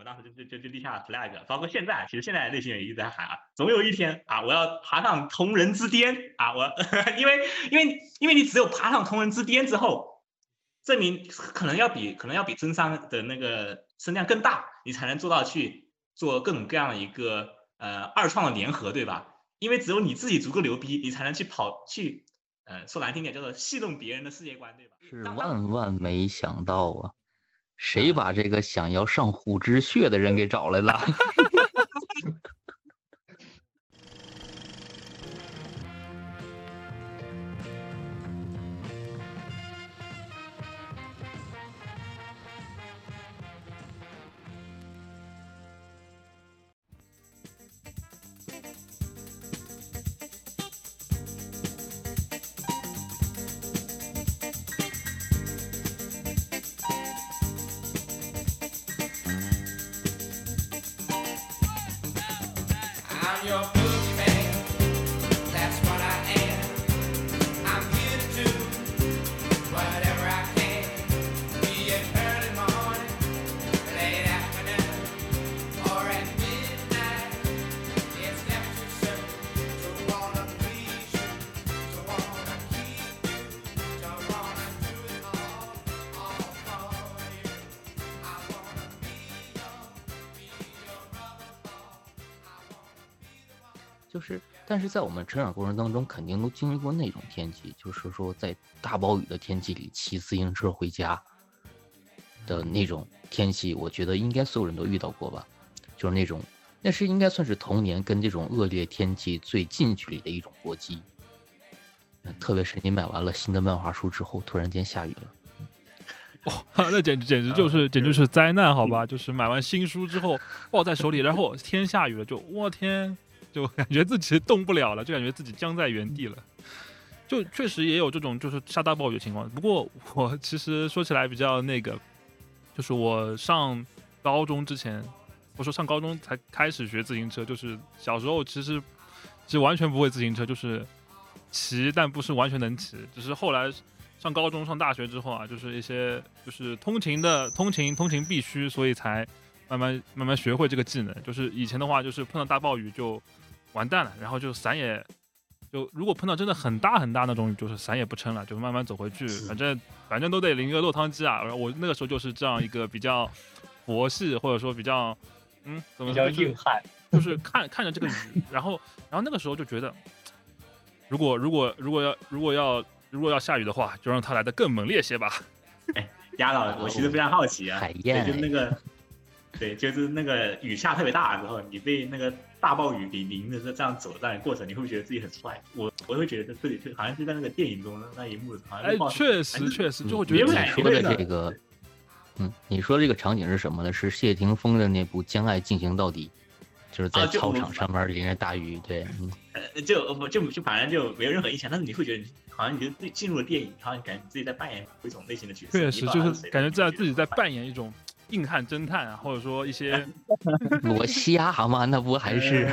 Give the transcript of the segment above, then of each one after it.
我当时就就就就立下 flag，包括现在，其实现在内心也一直在喊啊，总有一天啊，我要爬上同人之巅啊！我 因为因为因为你只有爬上同人之巅之后，证明可能要比可能要比真商的那个声量更大，你才能做到去做各种各样的一个呃二创的联合，对吧？因为只有你自己足够牛逼，你才能去跑去呃说难听点叫做戏弄别人的世界观，对吧？是万万没想到啊！谁把这个想要上虎之穴的人给找来了？但是在我们成长过程当中，肯定都经历过那种天气，就是说在大暴雨的天气里骑自行车回家的那种天气，我觉得应该所有人都遇到过吧。就是那种，那是应该算是童年跟这种恶劣天气最近距离的一种搏击。特别是你买完了新的漫画书之后，突然间下雨了，哇，那简直简直就是简直是灾难，好吧？就是买完新书之后抱在手里，然后天下雨了，就我天！就感觉自己动不了了，就感觉自己僵在原地了。就确实也有这种就是下大暴雨的情况。不过我其实说起来比较那个，就是我上高中之前，我说上高中才开始学自行车，就是小时候其实其实完全不会自行车，就是骑，但不是完全能骑。只是后来上高中、上大学之后啊，就是一些就是通勤的通勤通勤必须，所以才慢慢慢慢学会这个技能。就是以前的话，就是碰到大暴雨就。完蛋了，然后就伞也，就如果碰到真的很大很大那种雨，就是伞也不撑了，就慢慢走回去，反正反正都得淋个落汤鸡啊。然后我那个时候就是这样一个比较佛系，或者说比较嗯，怎么比较硬汉，就是看看着这个雨，然后然后那个时候就觉得，如果如果如果要如果要如果要下雨的话，就让它来的更猛烈些吧。哎，丫老，我其实非常好奇啊，对，就那个，对，就是那个雨下特别大的时候，你被那个。大暴雨淋淋着这这样走的这样过程，你会不会觉得自己很帅？我我会觉得自己就好像是在那个电影中的那一幕，好像哎，确实确实就会觉得你说的这个，嗯，你说的这个场景是什么呢？是谢霆锋的那部《将爱进行到底》，就是在操场上面淋着大雨，对，呃，就不就就反正就没有任何印象，但是你会觉得好像你就自己进入了电影，好像感觉自己在扮演某一种类型的角色，确实就是感觉在自己在扮演一种。硬汉侦探啊，或者说一些 罗西亚嘛，那不还是？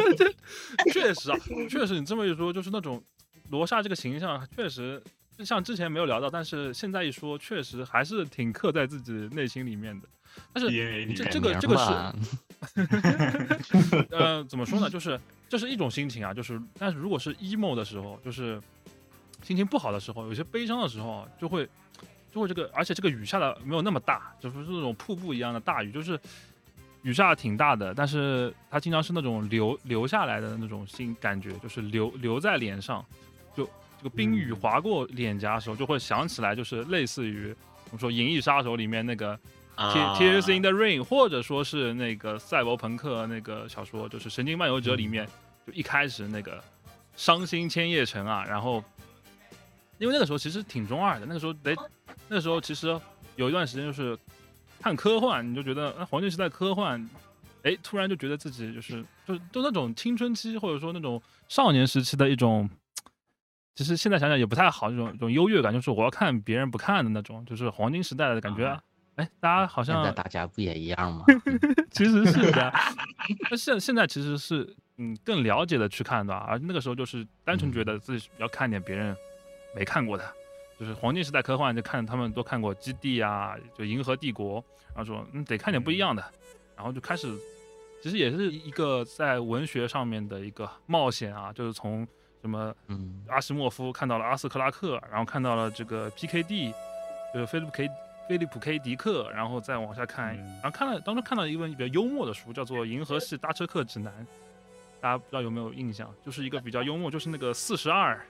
确实啊，确实你这么一说，就是那种罗刹这个形象，确实像之前没有聊到，但是现在一说，确实还是挺刻在自己内心里面的。但是这这个这个是，呃，怎么说呢？就是这是一种心情啊，就是但是如果是 emo 的时候，就是心情不好的时候，有些悲伤的时候，就会。就会这个，而且这个雨下的没有那么大，就不是那种瀑布一样的大雨，就是雨下的挺大的，但是它经常是那种流流下来的那种心感觉，就是流流在脸上，就这个冰雨划过脸颊的时候，就会想起来，就是类似于我们说《银翼杀手》里面那个 Tears in the Rain，或者说是那个赛博朋克那个小说，就是《神经漫游者》里面，就一开始那个伤心千叶城啊，然后因为那个时候其实挺中二的，那个时候得。那时候其实有一段时间就是看科幻，你就觉得啊黄金时代科幻，哎，突然就觉得自己就是就就那种青春期或者说那种少年时期的一种，其实现在想想也不太好，这种这种优越感，就是我要看别人不看的那种，就是黄金时代的感觉。哎，大家好像现在大家不也一样吗？其实是的，那现现在其实是嗯更了解的去看的，而那个时候就是单纯觉得自己要看点别人没看过的。就就是黄金时代科幻，就看他们都看过《基地》啊，就《银河帝国》，然后说嗯得看点不一样的，然后就开始，其实也是一个在文学上面的一个冒险啊，就是从什么嗯。阿什莫夫看到了阿斯克拉克，然后看到了这个 P.K.D，就是菲利普 K 菲利普 K 迪克，然后再往下看，嗯。然后看了当中看到一本比较幽默的书，叫做《银河系搭车客指南》，大家不知道有没有印象？就是一个比较幽默，就是那个四十二，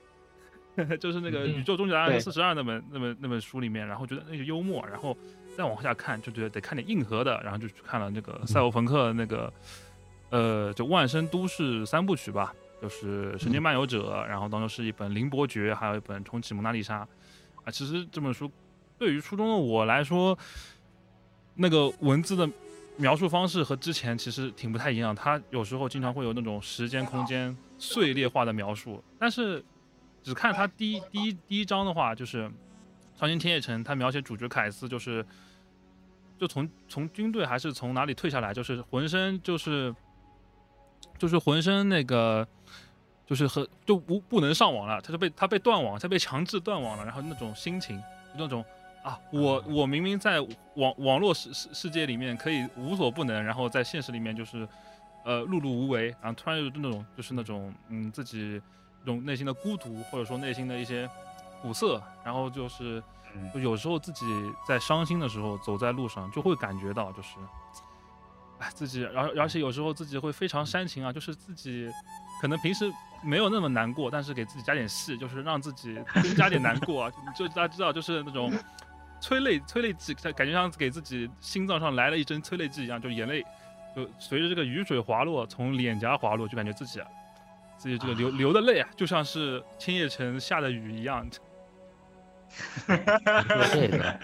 就是那个嗯宇宙终极答案对。四十二那本那本那本书里面，然后觉得那个幽默，然后再往下看就觉得得看点硬核的，然后就去看了那个赛博朋克那个，呃，就万生都市三部曲吧，就是《神经漫游者》，然后当中是一本《凌伯爵》，还有一本《重启蒙娜丽莎》啊。其实这本书对于初中的我来说，那个文字的描述方式和之前其实挺不太一样，它有时候经常会有那种时间空间碎裂化的描述，但是只看他第一第一第一章的话，就是《超新天夜城》，他描写主角凯斯就是。就从从军队还是从哪里退下来，就是浑身就是就是浑身那个就是和就不不能上网了，他就被他被断网，他被强制断网了，然后那种心情，那种啊，我我明明在网网络世世世界里面可以无所不能，然后在现实里面就是呃碌碌无为，然后突然有那种就是那种嗯自己这种内心的孤独，或者说内心的一些苦涩，然后就是。嗯就有时候自己在伤心的时候，走在路上就会感觉到，就是，哎，自己，而而且有时候自己会非常煽情啊，就是自己可能平时没有那么难过，但是给自己加点戏，就是让自己增加点难过啊，就大家知道，就是那种催泪催泪剂，感觉像给自己心脏上来了一针催泪剂一样，就眼泪就随着这个雨水滑落，从脸颊滑落，就感觉自己啊，自己这个流流的泪啊，就像是千叶城下的雨一样。说这个，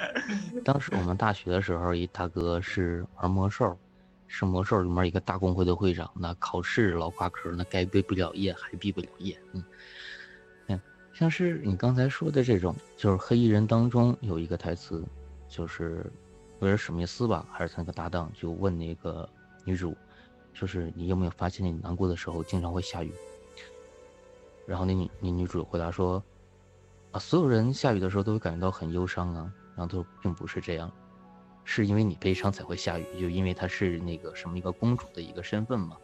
当时我们大学的时候，一大哥是玩魔兽，是魔兽里面一个大公会的会长，那考试老挂科，那该毕不了业还毕不了业。嗯，嗯，像是你刚才说的这种，就是黑衣人当中有一个台词，就是威尔史密斯吧，还是他那个搭档，就问那个女主，就是你有没有发现你难过的时候经常会下雨？然后那女那女主回答说。啊，所有人下雨的时候都会感觉到很忧伤啊，然后他说并不是这样，是因为你悲伤才会下雨，就因为她是那个什么一个公主的一个身份嘛，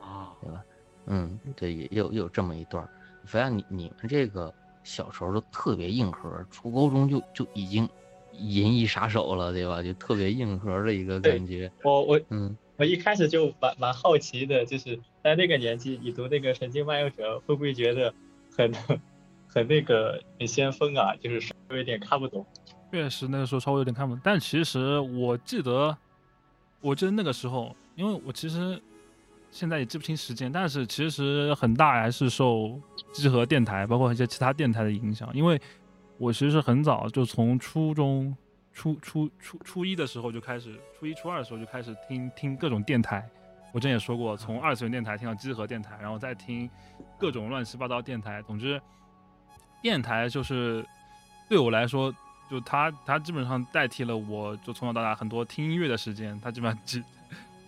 啊，对吧？嗯，对，也有也有这么一段儿。发现你你们这个小时候都特别硬核，初高中就就已经银翼杀手了，对吧？就特别硬核的一个感觉。我我嗯，我一开始就蛮蛮好奇的，就是在那个年纪，你读那个《神经漫游者》，会不会觉得很 很那个很先锋啊？就是稍微有点看不懂。确实那个时候稍微有点看不懂，但其实我记得，我记得那个时候，因为我其实现在也记不清时间，但是其实很大还是受集合电台，包括一些其他电台的影响，因为我其实很早就从初中初初初初一的时候就开始，初一初二的时候就开始听听各种电台。我之前也说过，从二次元电台听到集合电台，然后再听各种乱七八糟电台。总之，电台就是对我来说，就它它基本上代替了我就从小到大很多听音乐的时间，它基本上只，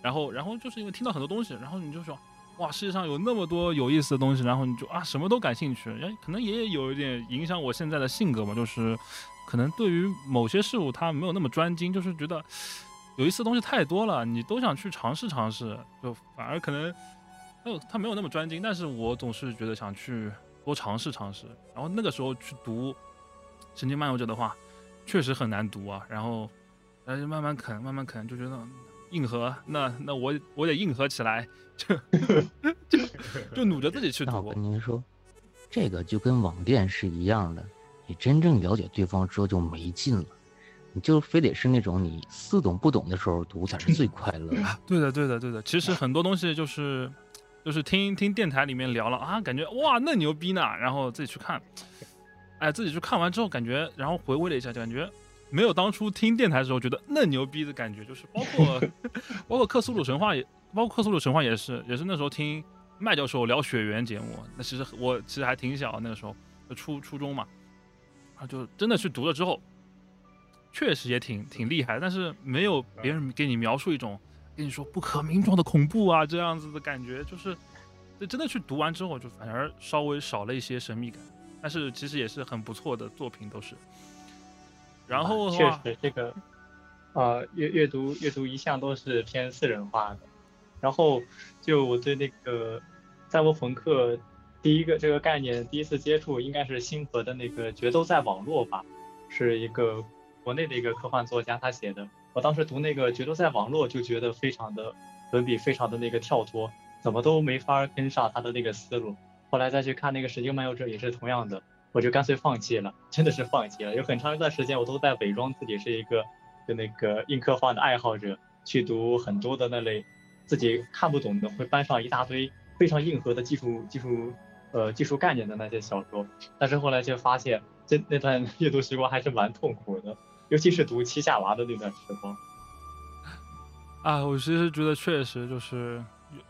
然后然后就是因为听到很多东西，然后你就说哇，世界上有那么多有意思的东西，然后你就啊什么都感兴趣，哎，可能也有一点影响我现在的性格嘛，就是可能对于某些事物它没有那么专精，就是觉得有意思的东西太多了，你都想去尝试尝试，就反而可能它有它没有那么专精，但是我总是觉得想去多尝试尝试，然后那个时候去读《神经漫游者》的话，确实很难读啊，然后然后就慢慢啃，慢慢啃，就觉得硬核，那那我我得硬核起来，就 就就努着自己去读我跟。您说，这个就跟网恋是一样的，你真正了解对方之后就没劲了，你就非得是那种你似懂不懂的时候读才是最快乐的。对的，对的，对的。其实很多东西就是就是听听电台里面聊了啊，感觉哇那牛逼呢，然后自己去看，哎，自己去看完之后感觉，然后回味了一下，就感觉没有当初听电台的时候觉得那牛逼的感觉，就是包括 包括克苏鲁神话也，包括克苏鲁神话也是，也是那时候听麦教授聊血缘节目，那其实我其实还挺小那个时候，初初中嘛，啊就真的去读了之后，确实也挺挺厉害，但是没有别人给你描述一种跟你说不可名状的恐怖啊这样子的感觉，就是这真的去读完之后，就反而稍微少了一些神秘感。但是其实也是很不错的作品，都是。然后确实这个，呃，阅阅读阅读一向都是偏私人化的。然后就我对那个赛博朋克第一个这个概念第一次接触，应该是星河的那个《决斗在网络》吧，是一个国内的一个科幻作家他写的。我当时读那个《角斗在网络》就觉得非常的文笔非常的那个跳脱，怎么都没法跟上他的那个思路。后来再去看那个《神经漫游者》也是同样的，我就干脆放弃了，真的是放弃了。有很长一段时间我都在伪装自己是一个就那个硬科幻的爱好者，去读很多的那类。自己看不懂的会搬上一大堆非常硬核的技术技术呃技术概念的那些小说，但是后来却发现这那段阅读时光还是蛮痛苦的，尤其是读七下娃的那段时光。啊，我其实觉得确实就是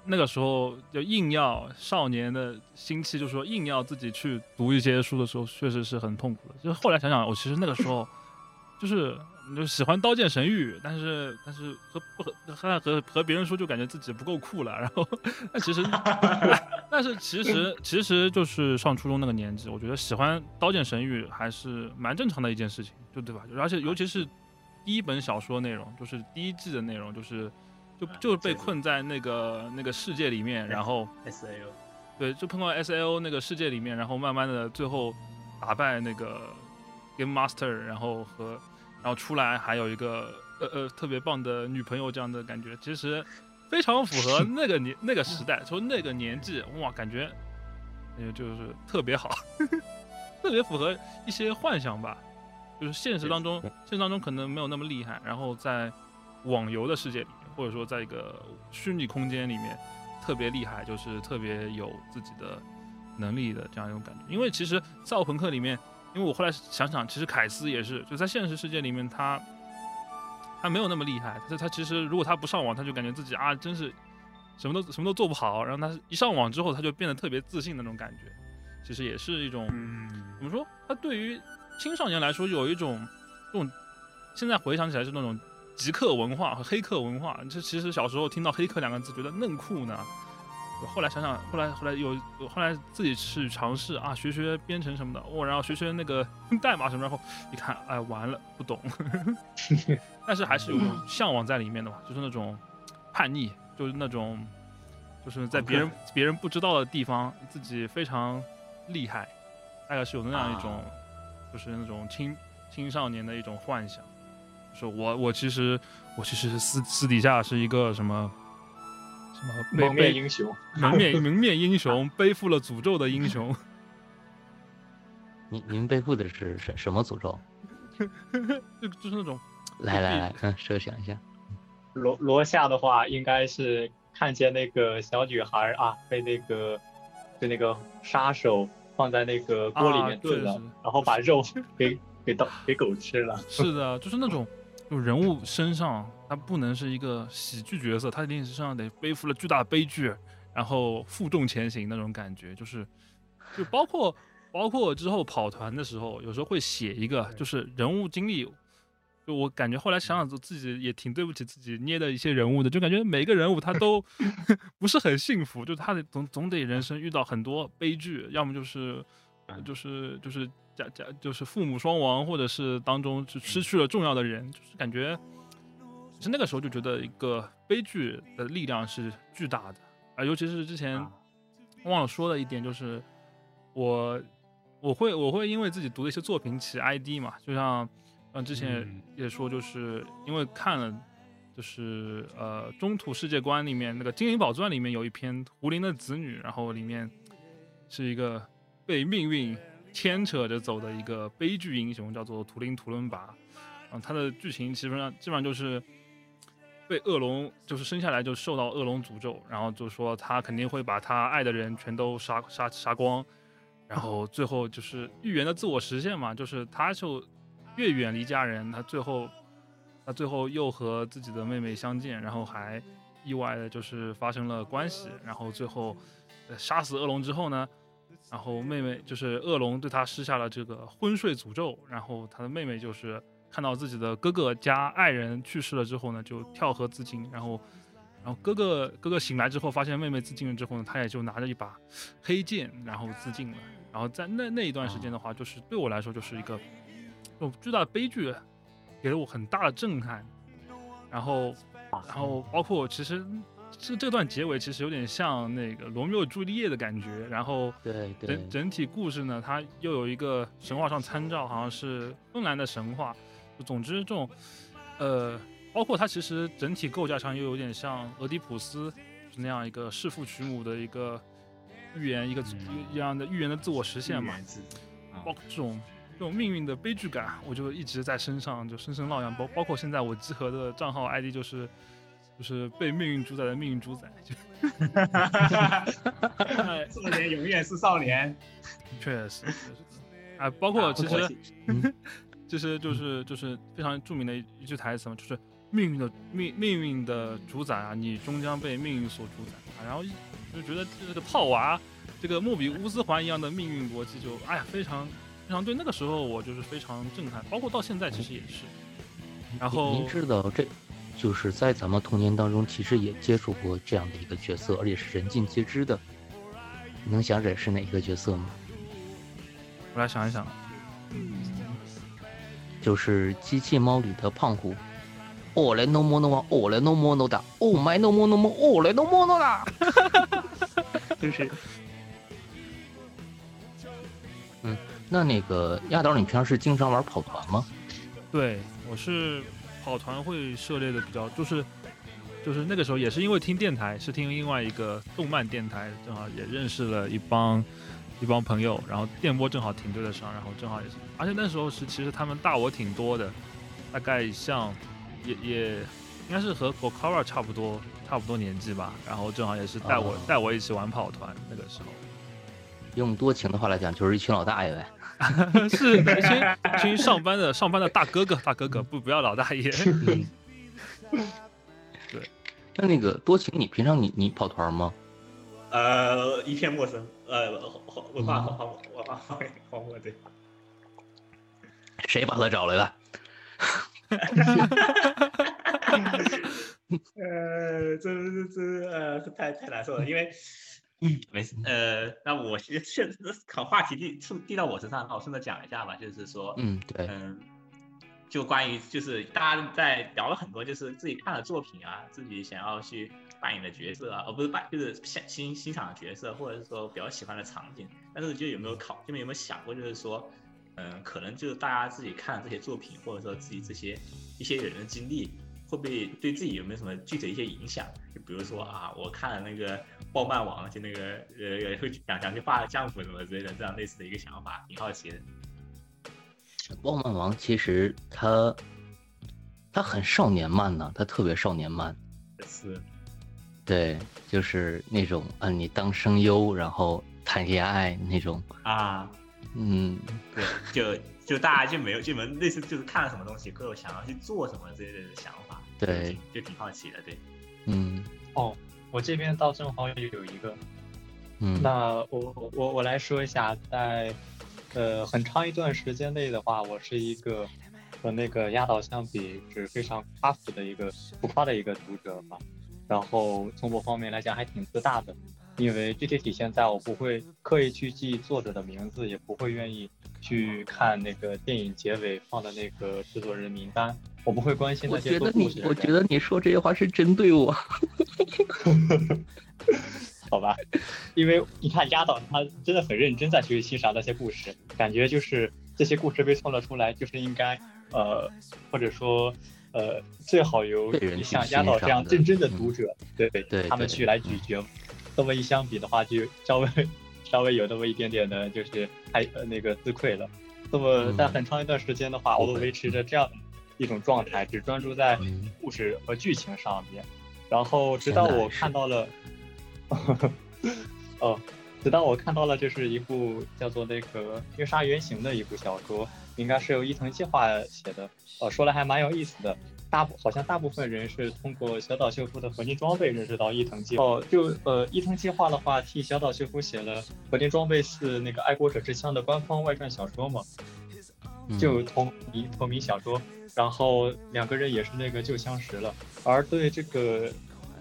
那个时候就硬要少年的心气，就是说硬要自己去读一些书的时候，确实是很痛苦的。就是后来想想，我其实那个时候就是。就喜欢《刀剑神域》，但是但是和不和和和和别人说，就感觉自己不够酷了。然后，那其实，但是其实其实就是上初中那个年纪，我觉得喜欢《刀剑神域》还是蛮正常的一件事情，就对吧？而且尤其是第一本小说内容，就是第一季的内容，就是就就是被困在那个那个世界里面，然后 S A O，对，就碰到 S A O 那个世界里面，然后慢慢的最后打败那个 Game Master，然后和。然后出来还有一个呃呃特别棒的女朋友这样的感觉，其实非常符合 那个年那个时代，从那个年纪哇，感觉也就是特别好，特别符合一些幻想吧。就是现实当中，现实当中可能没有那么厉害，然后在网游的世界里面，或者说在一个虚拟空间里面特别厉害，就是特别有自己的能力的这样一种感觉。因为其实《赛博朋克》里面。因为我后来想想，其实凯斯也是，就在现实世界里面，他他没有那么厉害。他他其实如果他不上网，他就感觉自己啊，真是什么都什么都做不好。然后他一上网之后，他就变得特别自信那种感觉。其实也是一种怎么说？他对于青少年来说，有一种这种现在回想起来是那种极客文化和黑客文化。这其实小时候听到黑客两个字，觉得嫩酷呢。后来想想，后来后来有后来自己去尝试啊，学学编程什么的，哦，然后学学那个 代码什么，然后一看，哎，完了，不懂。但是还是有向往在里面的嘛，就是那种叛逆，就是那种就是在别人别人不知道的地方，自己非常厉害，大概是有那样一种，就是那种青青少年的一种幻想，就是我我其实我其实私私底下是一个什么。蒙面英雄，蒙面蒙面英雄，背负了诅咒的英雄。您您背负的是什什么诅咒？就就是那种。来来来，嗯，设想一下。罗罗夏的话，应该是看见那个小女孩啊，被那个被那个杀手放在那个锅里面炖了，然后把肉给给到给狗吃了。是的，就是那种。就人物身上，他不能是一个喜剧角色，他一定身上得背负了巨大的悲剧，然后负重前行那种感觉，就是，就包括包括之后跑团的时候，有时候会写一个，就是人物经历，就我感觉后来想想自己也挺对不起自己捏的一些人物的，就感觉每个人物他都 不是很幸福，就他得总总得人生遇到很多悲剧，要么就是就是就是。家家就是父母双亡，或者是当中就失去了重要的人，就是感觉，其实那个时候就觉得一个悲剧的力量是巨大的啊，尤其是之前忘了说的一点，就是我我会我会因为自己读的一些作品起 ID 嘛，就像像之前也说，就是因为看了就是呃中土世界观里面那个《精灵宝钻》里面有一篇胡林的子女，然后里面是一个被命运。牵扯着走的一个悲剧英雄叫做图灵图伦拔，嗯，他的剧情基本上基本上就是被恶龙就是生下来就受到恶龙诅咒，然后就说他肯定会把他爱的人全都杀杀杀光，然后最后就是预言的自我实现嘛，就是他就越远离家人，他最后他最后又和自己的妹妹相见，然后还意外的就是发生了关系，然后最后杀死恶龙之后呢？然后妹妹就是恶龙对他施下了这个昏睡诅咒，然后他的妹妹就是看到自己的哥哥加爱人去世了之后呢，就跳河自尽。然后，然后哥哥哥哥醒来之后发现妹妹自尽了之后呢，他也就拿着一把黑剑然后自尽了。然后在那那一段时间的话，就是对我来说就是一个种巨大的悲剧，给了我很大的震撼。然后，然后包括其实这这段结尾其实有点像那个罗密欧朱丽叶的感觉。然后，对整整体故事呢，它又有一个神话上参照，好像是芬兰的神话。总之，这种呃，包括它其实整体构架上又有点像俄狄浦斯那样一个弑父娶母的一个。预言一个一样的预言的自我实现嘛，包括这种这种命运的悲剧感，我就一直在身上就深深烙印。包包括现在我集合的账号 ID 就是就是被命运主宰的命运主宰。就 少年永远是少年，确实，啊，包括其实 其实就是就是非常著名的一句台词嘛，就是命运的命命运的主宰啊，你终将被命运所主宰啊，然后。就觉得这个套娃，这个莫比乌斯环一样的命运逻辑，就哎呀，非常非常对。那个时候我就是非常震撼，包括到现在其实也是。然后您知道，这就是在咱们童年当中，其实也接触过这样的一个角色，而且是人尽皆知的。你能想起来是哪一个角色吗？我来想一想，就是机器猫里的胖虎。哦来 no more no more，哦来 no more no 的，Oh my no more no more，哦来 no more no 的，就是，嗯，那那个亚导，你平常是经常玩跑团吗？对，我是跑团会涉猎的比较，就是就是那个时候也是因为听电台，是听另外一个动漫电台，正好也认识了一帮一帮朋友，然后电波正好挺对得上，然后正好也是，而且那时候是其实他们大我挺多的，大概像。也也应该是和 Gokara 差不多，差不多年纪吧。然后正好也是带我带我一起玩跑团那个时候。用多情的话来讲，就是一群老大爷呗。是一群一群上班的上班的大哥哥，大哥哥不不要老大爷。对。那那个多情，你平常你你跑团吗？呃，一片陌生。呃，文化荒漠，文化荒漠对。谁把他找来的？呃，这这这呃，太太难受了，因为没事。呃，那我其实现考话题递递到我身上，那我顺着讲一下吧，就是说，嗯，对，嗯，就关于就是大家在聊了很多，就是自己看的作品啊，自己想要去扮演的角色啊，而不是扮就是欣欣欣赏的角色，或者是说比较喜欢的场景，但是就有没有考，就有没有想过，就是说。嗯，可能就是大家自己看这些作品，或者说自己这些一些人的经历，会不会对自己有没有什么具体的一些影响？就比如说啊，我看了那个暴漫王，就那个呃，会想想去画浆糊什么之类的，这样类似的一个想法，挺好奇的。暴漫王其实他他很少年漫呢，他特别少年漫。是。对，就是那种啊，你当声优，然后谈恋爱那种啊。嗯，对，就就大家就没有就没类似就是看了什么东西，各种想要去做什么之类的想法，对，就挺好奇的，对，嗯，哦，我这边倒正好有一个，嗯，那我我我来说一下，在呃很长一段时间内的话，我是一个和那个压倒相比是非常夸父的一个浮夸的一个读者吧，然后从某方面来讲还挺自大的。因为具体体现在我不会刻意去记作者的名字，也不会愿意去看那个电影结尾放的那个制作人名单，我不会关心那些我觉得你，我觉得你说这些话是针对我。好吧，因为你看压倒他真的很认真在去欣赏那些故事，感觉就是这些故事被创作出来，就是应该呃，或者说呃，最好由像压倒这样认真的读者，对对，他们去来咀嚼。这么一相比的话，就稍微稍微有那么一点点的，就是还呃那个自愧了。那么在很长一段时间的话，我都维持着这样一种状态，只专注在故事和剧情上面。然后直到我看到了，哦，直到我看到了，这是一部叫做那个《月杀原型》的一部小说，应该是由伊藤计划写的。呃，说来还蛮有意思的。大部好像大部分人是通过小岛秀夫的合金装备认识到伊藤计划。哦，就呃伊藤计划的话，替小岛秀夫写了合金装备四那个爱国者之枪的官方外传小说嘛，就同名同名小说。然后两个人也是那个就相识了。而对这个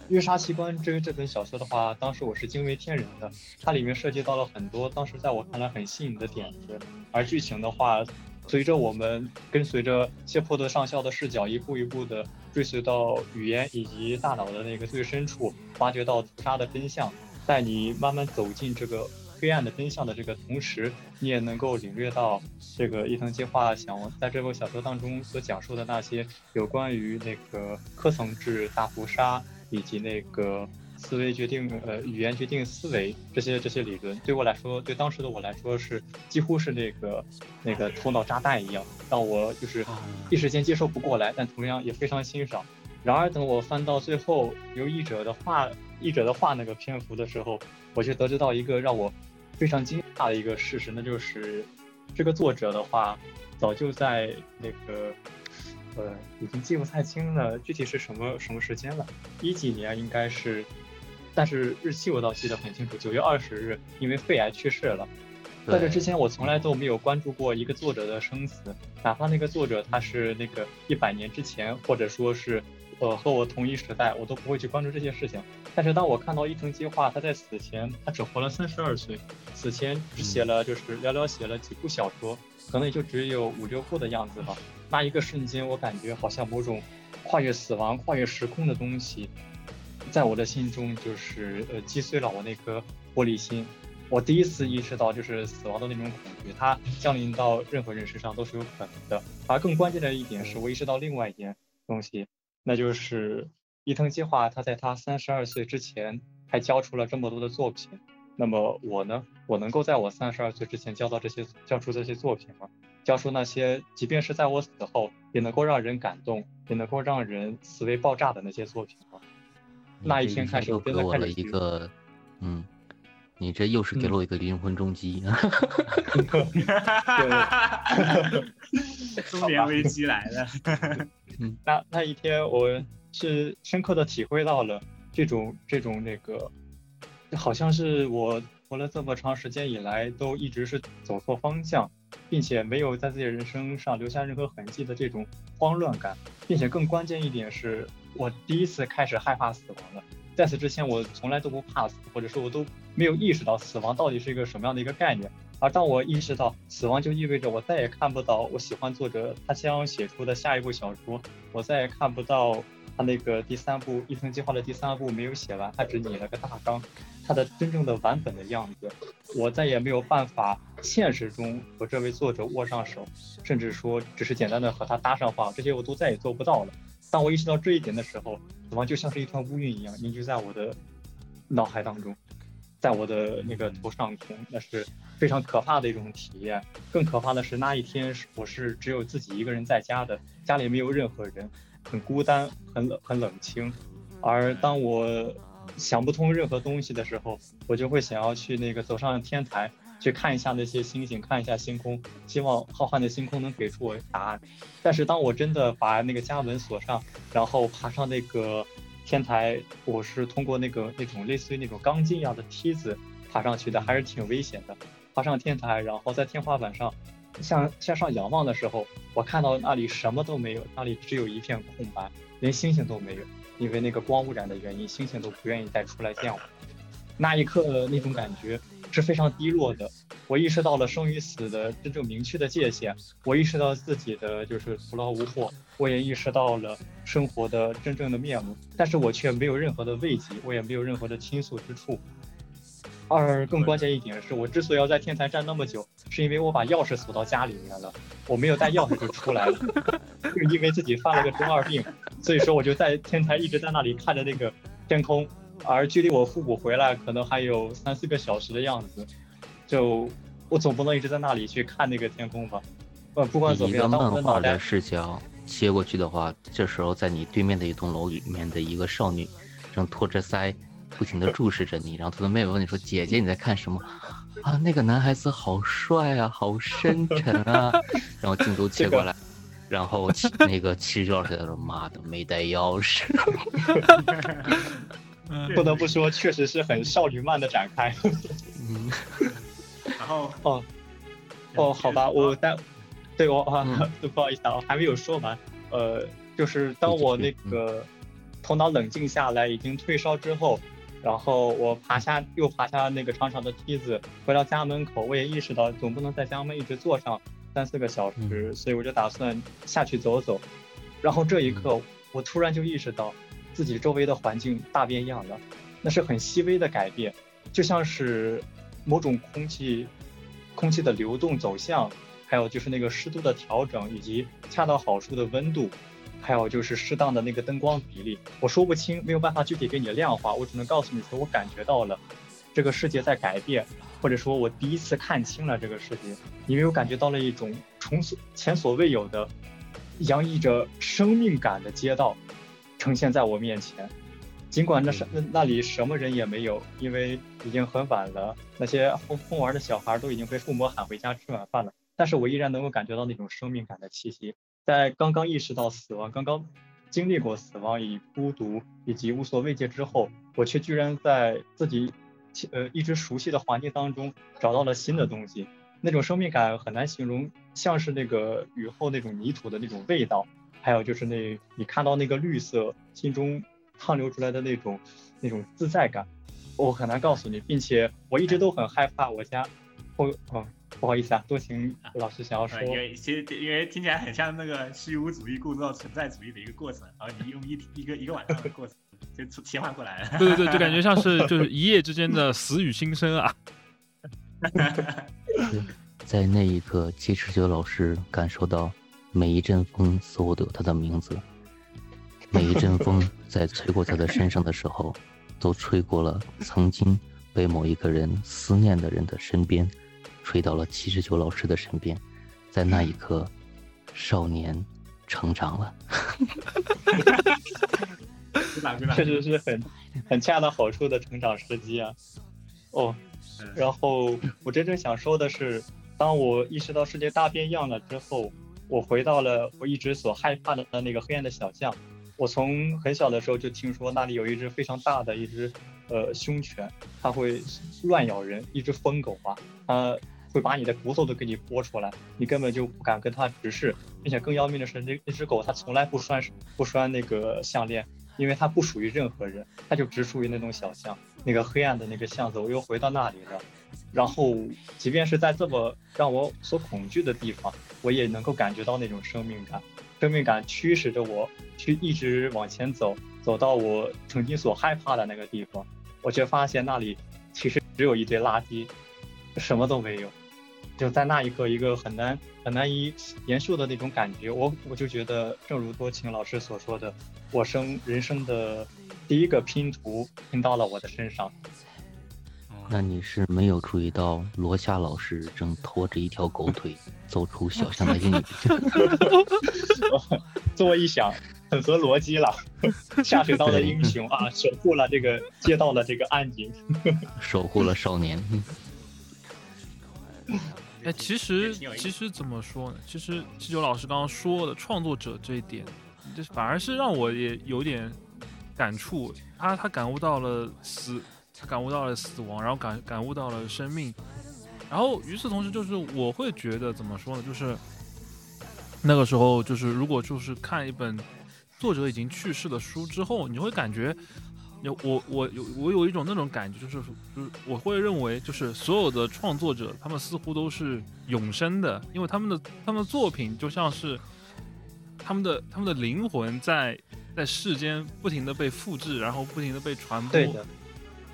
月杀奇观》这这本小说的话，当时我是惊为天人的，它里面涉及到了很多当时在我看来很新颖的点子，而剧情的话，随着我们跟随着谢泼德上校的视角，一步一步的追随到语言以及大脑的那个最深处，挖掘到屠杀的真相，在你慢慢走进这个。黑暗的真相的这个同时，你也能够领略到这个伊藤计划想在这部小说当中所讲述的那些有关于那个科层制大屠杀以及那个思维决定呃语言决定思维这些这些理论，对我来说，对当时的我来说是几乎是那个那个头脑炸弹一样，让我就是一时间接受不过来，但同样也非常欣赏。然而等我翻到最后由译者的话译者的画那个篇幅的时候，我却得知到一个让我。非常惊讶的一个事实，那就是这个作者的话，早就在那个呃，已经记不太清了，具体是什么什么时间了，一几年应该是，但是日期我倒记得很清楚，九月二十日，因为肺癌去世了。在这之前，我从来都没有关注过一个作者的生死，哪怕那个作者他是那个一百年之前，或者说是。呃，和我同一时代，我都不会去关注这些事情。但是当我看到伊藤计划，他在死前，他只活了三十二岁，死前只写了就是寥寥写了几部小说，可能也就只有五六部的样子吧。那一个瞬间，我感觉好像某种跨越死亡、跨越时空的东西，在我的心中就是呃击碎了我那颗玻璃心。我第一次意识到，就是死亡的那种恐惧，它降临到任何人身上都是有可能的。而更关键的一点是，我意识到另外一件东西。那就是伊藤计划，他在他三十二岁之前还交出了这么多的作品。那么我呢？我能够在我三十二岁之前交到这些、交出这些作品吗？交出那些，即便是在我死后也能够让人感动，也能够让人思维爆炸的那些作品吗？那一天开始，我给我了一个，嗯，你这又是给了我一个灵魂重击。中年 危机来了。那那一天，我是深刻的体会到了这种这种那个，好像是我活了这么长时间以来都一直是走错方向，并且没有在自己人生上留下任何痕迹的这种慌乱感，并且更关键一点是我第一次开始害怕死亡了。在此之前，我从来都不怕死，或者说我都没有意识到死亡到底是一个什么样的一个概念。而当我意识到死亡就意味着我再也看不到我喜欢作者他将写出的下一部小说，我再也看不到他那个第三部伊藤计划的第三部没有写完，他只拟了个大纲，他的真正的完本的样子，我再也没有办法现实中和这位作者握上手，甚至说只是简单的和他搭上话，这些我都再也做不到了。当我意识到这一点的时候，死亡就像是一团乌云一样凝聚在我的脑海当中，在我的那个头上空，那是。非常可怕的一种体验，更可怕的是那一天是我是只有自己一个人在家的，家里没有任何人，很孤单，很冷，很冷清。而当我想不通任何东西的时候，我就会想要去那个走上天台，去看一下那些星星，看一下星空，希望浩瀚的星空能给出我答案。但是当我真的把那个家门锁上，然后爬上那个天台，我是通过那个那种类似于那种钢筋一样的梯子爬上去的，还是挺危险的。爬上天台，然后在天花板上向向上仰望的时候，我看到那里什么都没有，那里只有一片空白，连星星都没有，因为那个光污染的原因，星星都不愿意再出来见我。那一刻那种感觉是非常低落的，我意识到了生与死的真正明确的界限，我意识到自己的就是徒劳无获，我也意识到了生活的真正的面目，但是我却没有任何的慰藉，我也没有任何的倾诉之处。二更关键一点是我之所以要在天台站那么久，是因为我把钥匙锁到家里面了，我没有带钥匙就出来了，就因为自己犯了个中二病，所以说我就在天台一直在那里看着那个天空，而距离我父母回来可能还有三四个小时的样子，就我总不能一直在那里去看那个天空吧？呃，不管怎么样，当漫画的视角切过去的话，这时候在你对面的一栋楼里面的一个少女正托着腮。不停的注视着你，然后他的妹妹问你说：“姐姐，你在看什么？”啊，那个男孩子好帅啊，好深沉啊。然后镜头切过来，然后 那个骑着钥匙说：“妈的，没带钥匙。”不得不说，确实是很少女漫的展开。嗯。然后哦哦，好吧，我待对我啊，不好意思啊，我还没有说完。呃，就是当我那个。头脑冷静下来，已经退烧之后，然后我爬下又爬下那个长长的梯子，回到家门口，我也意识到总不能在家门一直坐上三四个小时，所以我就打算下去走走。然后这一刻，我突然就意识到自己周围的环境大变样了，那是很细微的改变，就像是某种空气空气的流动走向，还有就是那个湿度的调整，以及恰到好处的温度。还有就是适当的那个灯光比例，我说不清，没有办法具体给你量化，我只能告诉你说，我感觉到了这个世界在改变，或者说我第一次看清了这个世界，因为我感觉到了一种从所前所未有的洋溢着生命感的街道呈现在我面前。尽管那是那那里什么人也没有，因为已经很晚了，那些疯疯玩的小孩都已经被父母喊回家吃晚饭了，但是我依然能够感觉到那种生命感的气息。在刚刚意识到死亡，刚刚经历过死亡与孤独以及无所畏惧之后，我却居然在自己呃一直熟悉的环境当中找到了新的东西。那种生命感很难形容，像是那个雨后那种泥土的那种味道，还有就是那你看到那个绿色，心中淌流出来的那种那种自在感，我很难告诉你，并且我一直都很害怕我家会嗯。不好意思啊，多情老师想要说，因为其实因为听起来很像那个虚无主义构造存在主义的一个过程，然后你用一一个一个晚上的过程就切换过来了。对对对，就感觉像是 就是一夜之间的死与新生啊。在那一刻，七十九老师感受到每一阵风似乎都有他的名字，每一阵风在吹过他的身上的时候，都吹过了曾经被某一个人思念的人的身边。吹到了七十九老师的身边，在那一刻，少年成长了。确实是很很恰到好处的成长时机啊！哦，然后我真正想说的是，当我意识到世界大变样了之后，我回到了我一直所害怕的那个黑暗的小巷。我从很小的时候就听说那里有一只非常大的一只呃凶犬，它会乱咬人，一只疯狗吧，它。会把你的骨头都给你剥出来，你根本就不敢跟它直视，并且更要命的是，那那只狗它从来不拴不拴那个项链，因为它不属于任何人，它就只属于那种小巷，那个黑暗的那个巷子，我又回到那里了。然后，即便是在这么让我所恐惧的地方，我也能够感觉到那种生命感，生命感驱使着我去一直往前走，走到我曾经所害怕的那个地方，我却发现那里其实只有一堆垃圾，什么都没有。就在那一刻，一个很难很难以言述的那种感觉，我我就觉得，正如多情老师所说的，我生人生的第一个拼图拼到了我的身上。那你是没有注意到罗夏老师正拖着一条狗腿走出小巷的阴影子？这么一想，很合逻辑了。下水道的英雄啊，守护了这个街道的这个安宁，守护了少年。哎，其实其实怎么说呢？其实七九老师刚刚说的创作者这一点，这反而是让我也有点感触。他他感悟到了死，感悟到了死亡，然后感感悟到了生命。然后与此同时，就是我会觉得怎么说呢？就是那个时候，就是如果就是看一本作者已经去世的书之后，你会感觉。有我我有我有一种那种感觉，就是就是我会认为，就是所有的创作者，他们似乎都是永生的，因为他们的他们的作品就像是他们的他们的灵魂在在世间不停的被复制，然后不停的被传播。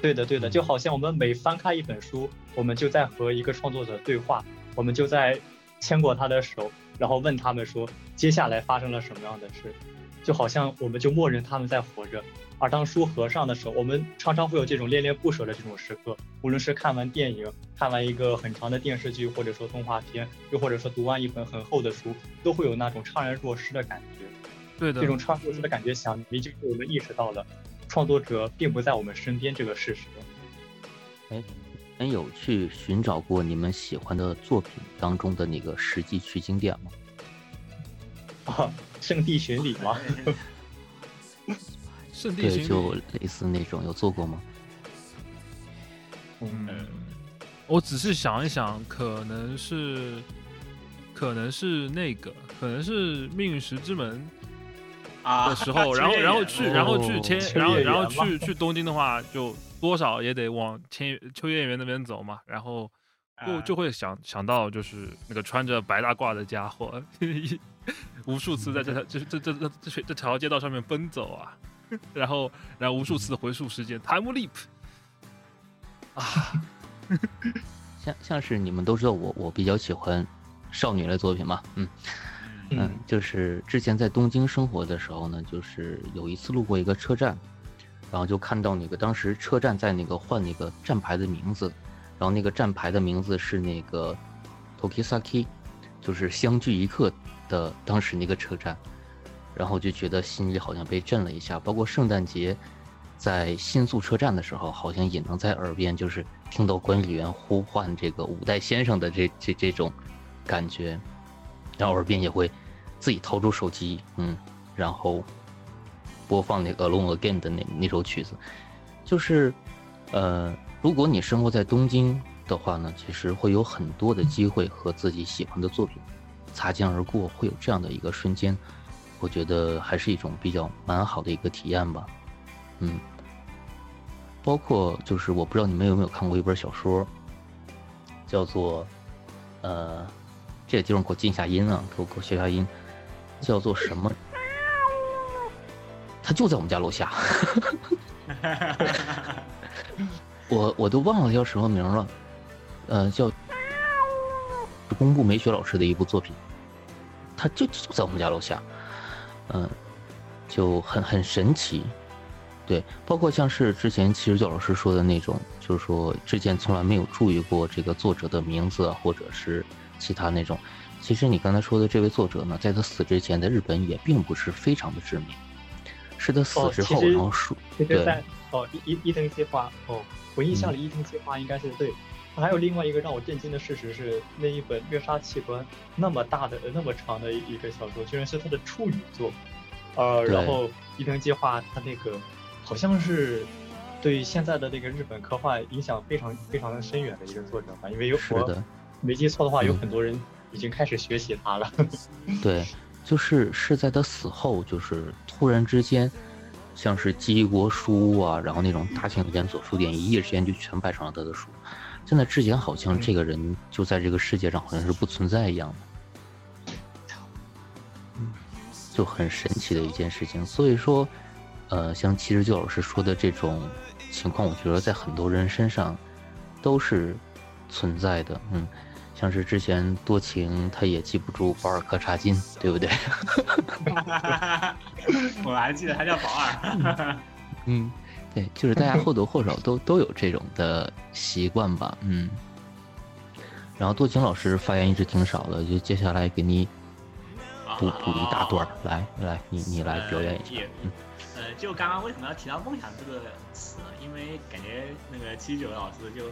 对的，对的，就好像我们每翻开一本书，我们就在和一个创作者对话，我们就在牵过他的手，然后问他们说接下来发生了什么样的事，就好像我们就默认他们在活着。而当书合上的时候，我们常常会有这种恋恋不舍的这种时刻。无论是看完电影、看完一个很长的电视剧，或者说动画片，又或者说读完一本很厚的书，都会有那种怅然若失的感觉。对的，这种怅然若失的感觉，想必就是我们意识到了创作者并不在我们身边这个事实。哎，你有去寻找过你们喜欢的作品当中的那个实际取景点吗？啊，圣地巡礼吗？对，就类似那种，有做过吗？嗯，我只是想一想，可能是，可能是那个，可能是命运石之门，的时候，然后 然后去然后去千然后然后去去东京的话，就多少也得往千秋叶原那边走嘛，然后就就会想想到就是那个穿着白大褂的家伙，无数次在这条这这这这这这条街道上面奔走啊，然后然后无数次的回溯时间，time leap 啊。像像是你们都知道我我比较喜欢少女类作品嘛，嗯嗯，就是之前在东京生活的时候呢，就是有一次路过一个车站，然后就看到那个当时车站在那个换那个站牌的名字，然后那个站牌的名字是那个 Tokisaki，就是相聚一刻的当时那个车站，然后就觉得心里好像被震了一下，包括圣诞节。在新宿车站的时候，好像也能在耳边就是听到管理员呼唤这个五代先生的这这这种感觉，然后耳边也会自己掏出手机，嗯，然后播放那个《Alone Again》的那那首曲子，就是呃，如果你生活在东京的话呢，其实会有很多的机会和自己喜欢的作品擦肩而过，会有这样的一个瞬间，我觉得还是一种比较蛮好的一个体验吧。嗯，包括就是我不知道你们有没有看过一本小说，叫做，呃，这个地方给我静下音啊，给我给我消下音，叫做什么？他就在我们家楼下，我我都忘了叫什么名了，呃，叫公布美雪老师的一部作品，他就就在我们家楼下，嗯，就很很神奇。对，包括像是之前其实教老师说的那种，就是说之前从来没有注意过这个作者的名字，或者是其他那种。其实你刚才说的这位作者呢，在他死之前，在日本也并不是非常的知名，是他死之后，然后书对哦，伊伊藤计划哦，我印象里伊藤计划应该是对。还有另外一个让我震惊的事实是，那一本《虐杀器官》那么大的、那么长的一个小说，居然是他的处女作。呃，然后伊藤计划他那个。好像是对现在的那个日本科幻影响非常非常的深远的一个作者吧，因为有我没记错的话，有很多人已经开始学习他了。对，就是是在他死后，就是突然之间，像是基国书啊，然后那种大型连锁书店一夜之间就全摆上了他的书。现在之前好像这个人就在这个世界上好像是不存在一样的，就很神奇的一件事情。所以说。呃，像七十九老师说的这种情况，我觉得在很多人身上都是存在的。嗯，像是之前多情，他也记不住保尔柯察金，对不对？我还记得他叫保尔。嗯，对，就是大家或多或少都都有这种的习惯吧。嗯。然后多情老师发言一直挺少的，就接下来给你补补一大段来来，你你来表演一下。嗯。就刚刚为什么要提到梦想这个词？因为感觉那个七九老师就，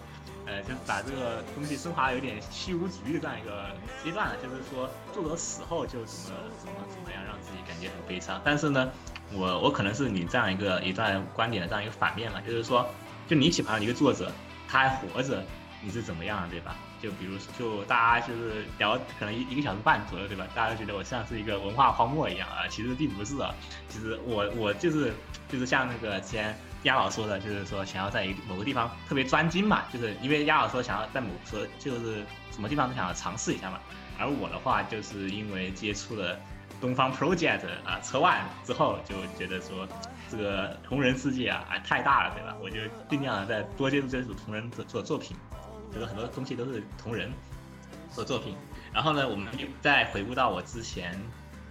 呃，就把这个东西升华有点虚无主义的这样一个阶段了，就是说作者死后就怎么怎么怎么样让自己感觉很悲伤。但是呢，我我可能是你这样一个一段观点的这样一个反面嘛，就是说，就你喜欢的一个作者，他还活着，你是怎么样，对吧？就比如，就大家就是聊可能一一个小时半左右，对吧？大家都觉得我像是一个文化荒漠一样啊，其实并不是啊。其实我我就是就是像那个之前亚老说的，就是说想要在一某个地方特别专精嘛，就是因为亚老说想要在某说就是什么地方都想要尝试一下嘛。而我的话，就是因为接触了东方 Project 啊车万之后，就觉得说这个同人世界啊太大了，对吧？我就尽量的再多接触接触同人的做作品。这个很多东西都是同人的作品，然后呢，我们再回顾到我之前，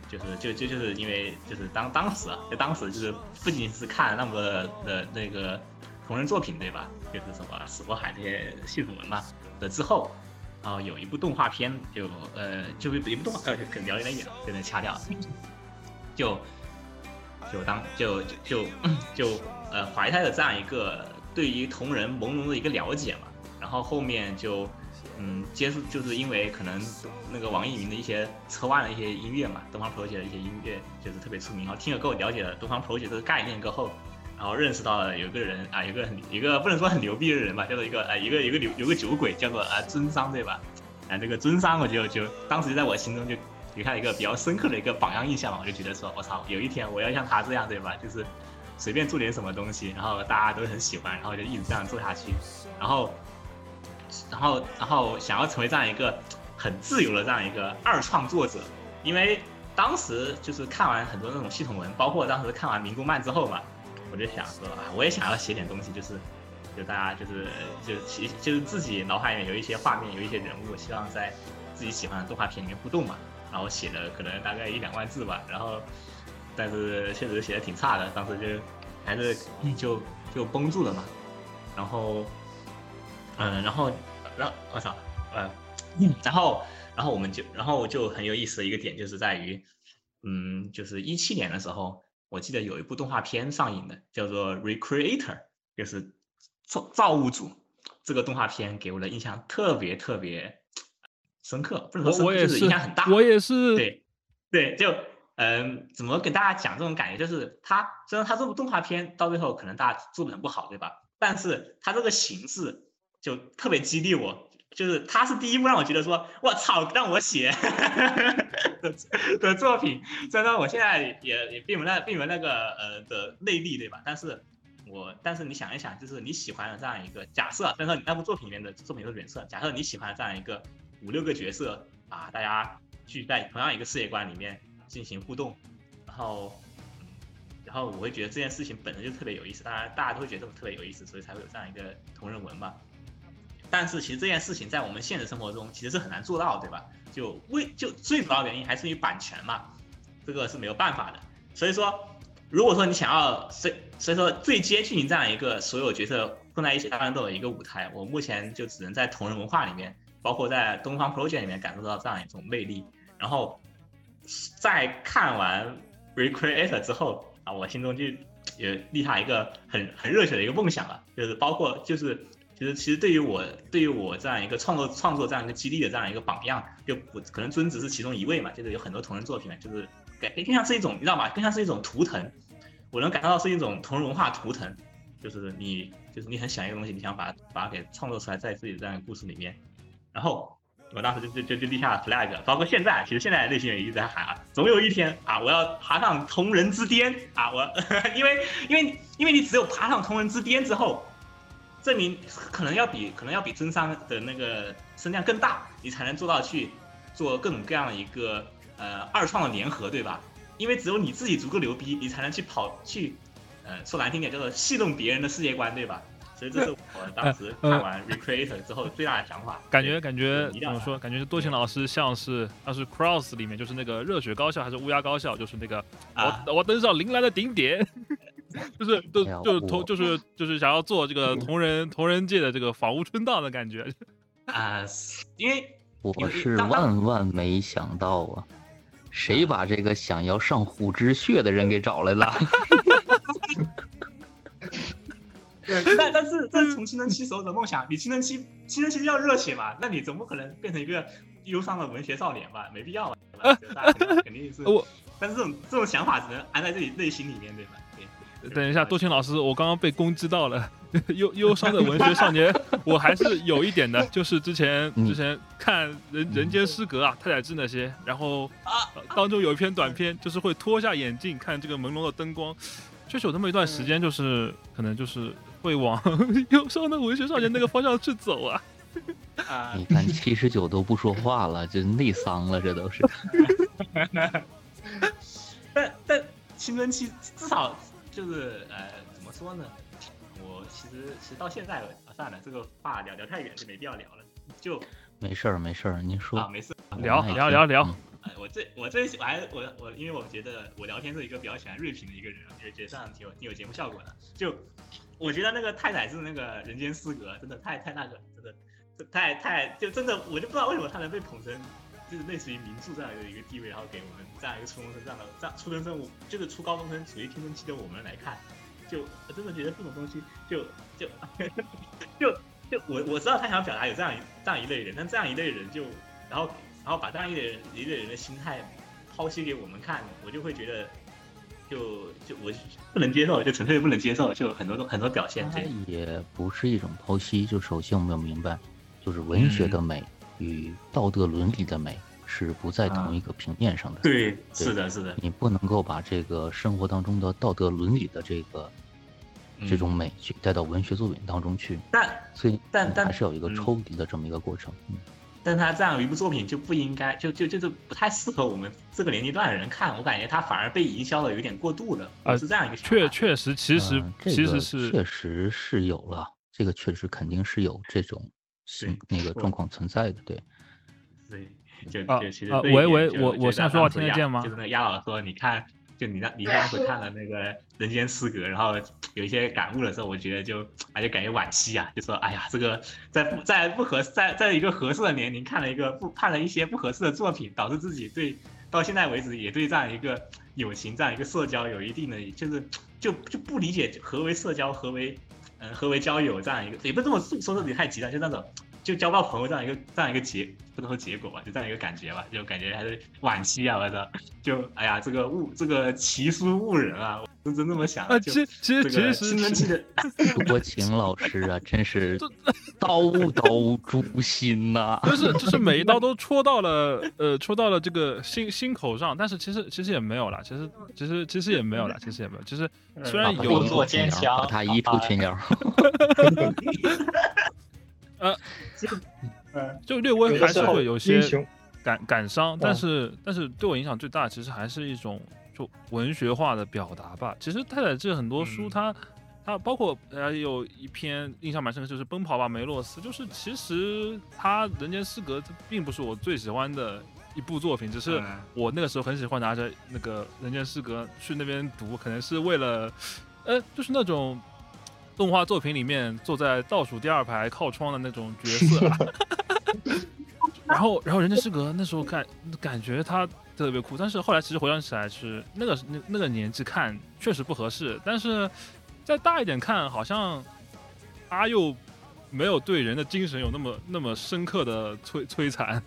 就是就就就是因为就是当当时啊，在当时就是不仅是看那么多的那个同人作品，对吧？就是什么死火海这些系统文嘛的之后，然后有一部动画片，就呃就一部动画呃可能聊有点远，有点掐掉了，就就当就就就就呃怀胎的这样一个对于同人朦胧的一个了解嘛。然后后面就，嗯，接触就是因为可能那个网易云的一些车万的一些音乐嘛，东方 Project 的一些音乐就是特别出名。然后听了过后了解了东方 Project 这个概念过后，然后认识到了有个人啊，有个很一个不能说很牛逼的人吧，叫做一个呃一个一个有有个酒鬼叫做啊尊商对吧？啊这个尊商我就就当时就在我心中就留下一个比较深刻的一个榜样印象嘛。我就觉得说，我操，有一天我要像他这样，对吧？就是随便做点什么东西，然后大家都很喜欢，然后就一直这样做下去，然后，然后，然后想要成为这样一个很自由的这样一个二创作者，因为当时就是看完很多那种系统文，包括当时看完《民工漫》之后嘛，我就想说啊，我也想要写点东西，就是。就大家就是就其就是自己脑海里面有一些画面，有一些人物，希望在自己喜欢的动画片里面互动嘛。然后写了可能大概一两万字吧，然后但是确实写的挺差的，当时就还是就就绷住了嘛。然后嗯，然后然后我操，呃，然后然后我们就然后就很有意思的一个点就是在于，嗯，就是一七年的时候，我记得有一部动画片上映的，叫做《Recreator》，就是。造造物主这个动画片给我的印象特别特别深刻，不能说就是影响很大。我也是。对对，就嗯，怎么给大家讲这种感觉？就是它虽然它这部动画片到最后可能大家做的很不好，对吧？但是它这个形式就特别激励我，就是他是第一部让我觉得说，我操，让我写 的的作品。虽然说我现在也也并没那并没那个呃的内力，对吧？但是。我，但是你想一想，就是你喜欢的这样一个假设，虽然说你那部作品里面的作品是原色，假设你喜欢的这样一个五六个角色啊，大家聚在同样一个世界观里面进行互动，然后，然后我会觉得这件事情本身就特别有意思，大家大家都会觉得特别有意思，所以才会有这样一个同人文嘛。但是其实这件事情在我们现实生活中其实是很难做到，对吧？就为就最主要原因还是因为版权嘛，这个是没有办法的，所以说。如果说你想要，所所以说最接近于这样一个所有角色混在一起大乱斗的一个舞台，我目前就只能在同人文化里面，包括在东方 project 里面感受到这样一种魅力。然后在看完 recreate 之后啊，我心中就也立下一个很很热血的一个梦想了，就是包括就是其实其实对于我对于我这样一个创作创作这样一个激励的这样一个榜样，就我可能尊子是其中一位嘛，就是有很多同人作品就是感。更像是一种，你知道吗？更像是一种图腾，我能感受到是一种同人文化图腾，就是你，就是你很喜欢一个东西，你想把它把它给创作出来，在自己的这样一个故事里面。然后我当时就就就就立下了 flag，包括现在，其实现在内心也一直在喊啊，总有一天啊，我要爬上同人之巅啊！我 因为因为因为你只有爬上同人之巅之后，证明可能要比可能要比真商的那个声量更大，你才能做到去做各种各样的一个。呃，二创的联合，对吧？因为只有你自己足够牛逼，你才能去跑去，呃，说难听点叫做戏弄别人的世界观，对吧？所以这是我当时 看完 Recreator 之后最大的想法。感觉感觉怎么说？感觉多情老师像是像是 Cross 里面就是那个热血高校，还是乌鸦高校？就是那个我我登上铃兰的顶点，就是都就是同就是就是想要做这个同人同人界的这个仿屋春道的感觉。啊，因为 我是万万没想到啊。谁把这个想要上虎之穴的人给找来了？对，但但是这是从青春期时候的梦想。你青春期青春期要热血嘛？那你总不可能变成一个忧伤的文学少年吧？没必要吧？肯定是我。但是这种这种想法只能安在自己内心里面，对吧？等一下，多情老师，我刚刚被攻击到了。忧忧伤的文学少年，我还是有一点的，就是之前之前看人人间失格啊，太宰治那些，然后当中有一篇短片，就是会脱下眼镜看这个朦胧的灯光，确实有那么一段时间，就是可能就是会往 忧伤的文学少年那个方向去走啊。你看七十九都不说话了，就内伤了，这都是。但但青春期至少。就是呃，怎么说呢？我其实其实到现在啊，算了，这个话聊聊太远，就没必要聊了。就没事儿没事儿，您说啊，没事，聊聊聊聊。我最我最喜欢我我，因为我觉得我聊天是一个比较喜欢锐评的一个人，因为觉得这样挺有挺有节目效果的。就我觉得那个太宰治那个人间失格，真的太太那个，真的太太就真的，我就不知道为什么他能被捧成。就是类似于名著这样的一个地位，然后给我们这样一个初中生这样的这样初中生，我就是初高中生处于青春期的我们来看，就我真的觉得这种东西就就 就就我我知道他想表达有这样一这样一类人，但这样一类人就然后然后把这样一类人一类人的心态剖析给我们看，我就会觉得就就我不能接受，就纯粹不能接受，就很多很多表现。这也不是一种剖析，就首先我们要明白，就是文学的美。与道德伦理的美是不在同一个平面上的。对，是的，是的。你不能够把这个生活当中的道德伦理的这个这种美去带到文学作品当中去。但所以，但但还是有一个抽离的这么一个过程。嗯。但他这样一部作品就不应该，就就就是不太适合我们这个年龄段的人看。我感觉他反而被营销的有点过度了。啊，是这样一个。确确实，其实其实是确实是有了，这个确实肯定是有这种是那个状况存在的，对。对，就就其实喂喂，我我现在说话听得见吗？就是那鸭老说，你看。就你那，你当时看了那个《人间失格》，然后有一些感悟的时候，我觉得就，而且感觉惋惜啊，就说，哎呀，这个在不在不合在在一个合适的年龄看了一个不看了一些不合适的作品，导致自己对到现在为止也对这样一个友情、这样一个社交有一定的，就是就就不理解何为社交，何为何为交友这样一个，也不这么说说自己太急了，就那种。就交不到朋友这样一个这样一个结，不能说结果吧，就这样一个感觉吧，就感觉还是惋惜啊！我操，就哎呀，这个误这个奇书误人啊！我真这么想啊。其实其实其实青春的郭琴 老师啊，真是 刀刀诛心呐！就是就是每一刀都戳到了呃戳到了这个心心口上，但是其实其实也没有了，其实其实其实也没有了，其实也没有，其实虽然有做坚强，把他一出群聊。呃，就略微还是会有些感感伤，但是但是对我影响最大，其实还是一种就文学化的表达吧。其实太宰治很多书，他他包括呃有一篇印象蛮深的，就是《奔跑吧梅洛斯》，就是其实他《人间失格》并不是我最喜欢的一部作品，只是我那个时候很喜欢拿着那个《人间失格》去那边读，可能是为了呃就是那种。动画作品里面坐在倒数第二排靠窗的那种角色，然后然后人间失格那时候感感觉他特别酷，但是后来其实回想起来是那个那那个年纪看确实不合适，但是再大一点看好像他又没有对人的精神有那么那么深刻的摧摧残，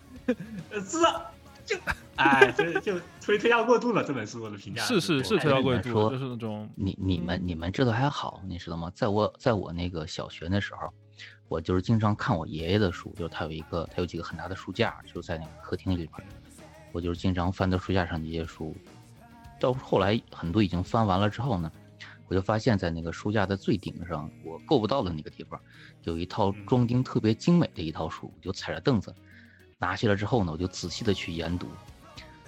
是啊，就。哎，就就推推销过度了。这本书我的评价是是是推销过度，就是那种你你们你们这都还好，你知道吗？在我在我那个小学那时候，我就是经常看我爷爷的书，就是他有一个他有几个很大的书架，就在那个客厅里边，我就是经常翻到书架上那些书。到后来很多已经翻完了之后呢，我就发现，在那个书架的最顶上，我够不到的那个地方，有一套装订特别精美的一套书，我就踩着凳子拿下来之后呢，我就仔细的去研读。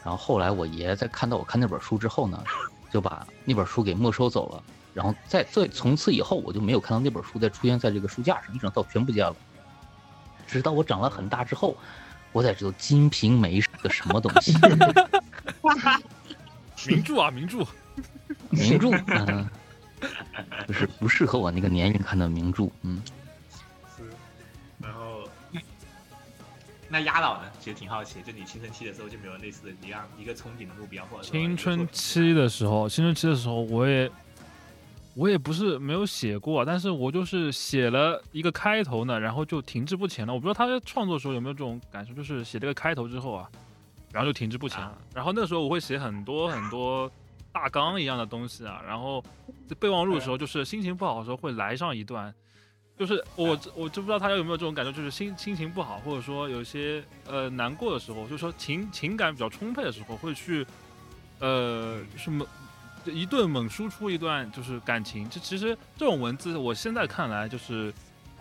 然后后来我爷爷在看到我看那本书之后呢，就把那本书给没收走了。然后在在从此以后，我就没有看到那本书再出现在这个书架上，一整套全不见了。直到我长了很大之后，我才知道《金瓶梅》是个什么东西。名著啊，名著，名著，嗯，就是不适合我那个年龄看的名著，嗯。那压倒呢？其实挺好奇，就你青春期的时候就没有类似的一样一个憧憬的目标，或者青春期的时候，青春期的时候，我也我也不是没有写过，但是我就是写了一个开头呢，然后就停滞不前了。我不知道他在创作的时候有没有这种感受，就是写这个开头之后啊，然后就停滞不前了。然后那个时候我会写很多很多大纲一样的东西啊，然后在备忘录的时候，就是心情不好的时候会来上一段。就是我我就不知道他有没有这种感受，就是心心情不好，或者说有些呃难过的时候，就是说情情感比较充沛的时候，会去呃什么一顿猛输出一段就是感情。这其实这种文字，我现在看来就是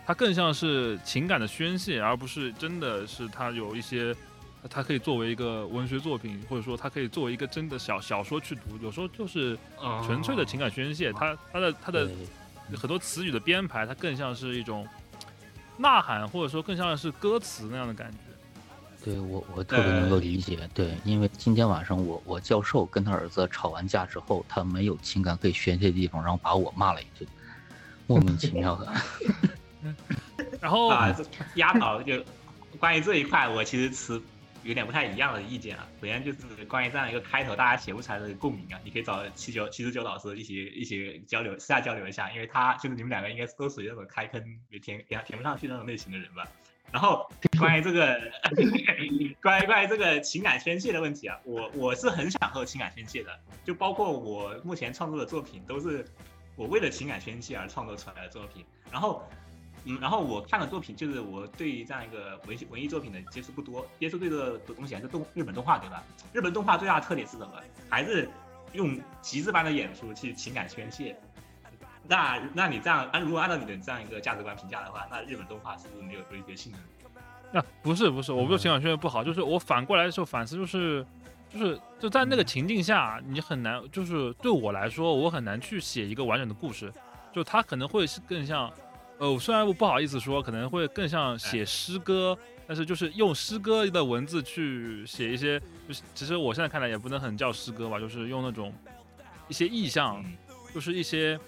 它更像是情感的宣泄，而不是真的是它有一些它可以作为一个文学作品，或者说它可以作为一个真的小小说去读。有时候就是纯粹的情感宣泄，它它的它的。很多词语的编排，它更像是一种呐喊，或者说更像是歌词那样的感觉。对我，我特别能够理解。对，因为今天晚上我我教授跟他儿子吵完架之后，他没有情感可以宣泄的地方，然后把我骂了一顿，莫名其妙的。然后啊，压倒就关于这一块，我其实持。有点不太一样的意见啊，首先就是关于这样一个开头，大家写不出来的共鸣啊，你可以找七九七十九老师一起一起交流，私下交流一下，因为他就是你们两个应该都属于那种开坑也填填填不上去那种类型的人吧。然后关于这个 关于关于这个情感宣泄的问题啊，我我是很享受情感宣泄的，就包括我目前创作的作品都是我为了情感宣泄而创作出来的作品。然后嗯，然后我看的作品就是我对于这样一个文文艺作品的接触不多，接触最多的东西还是动日本动画对吧？日本动画最大的特点是什么？还是用极致般的演出去情感宣泄。那那你这样按如果按照你的这样一个价值观评价的话，那日本动画是不是没有规则性呢？啊，不是不是，我不是情感宣泄不好，就是我反过来的时候反思就是。就是就在那个情境下，你很难，就是对我来说，我很难去写一个完整的故事。就他可能会是更像，呃，虽然我不好意思说，可能会更像写诗歌，但是就是用诗歌的文字去写一些，就是其实我现在看来也不能很叫诗歌吧，就是用那种一些意象，就是一些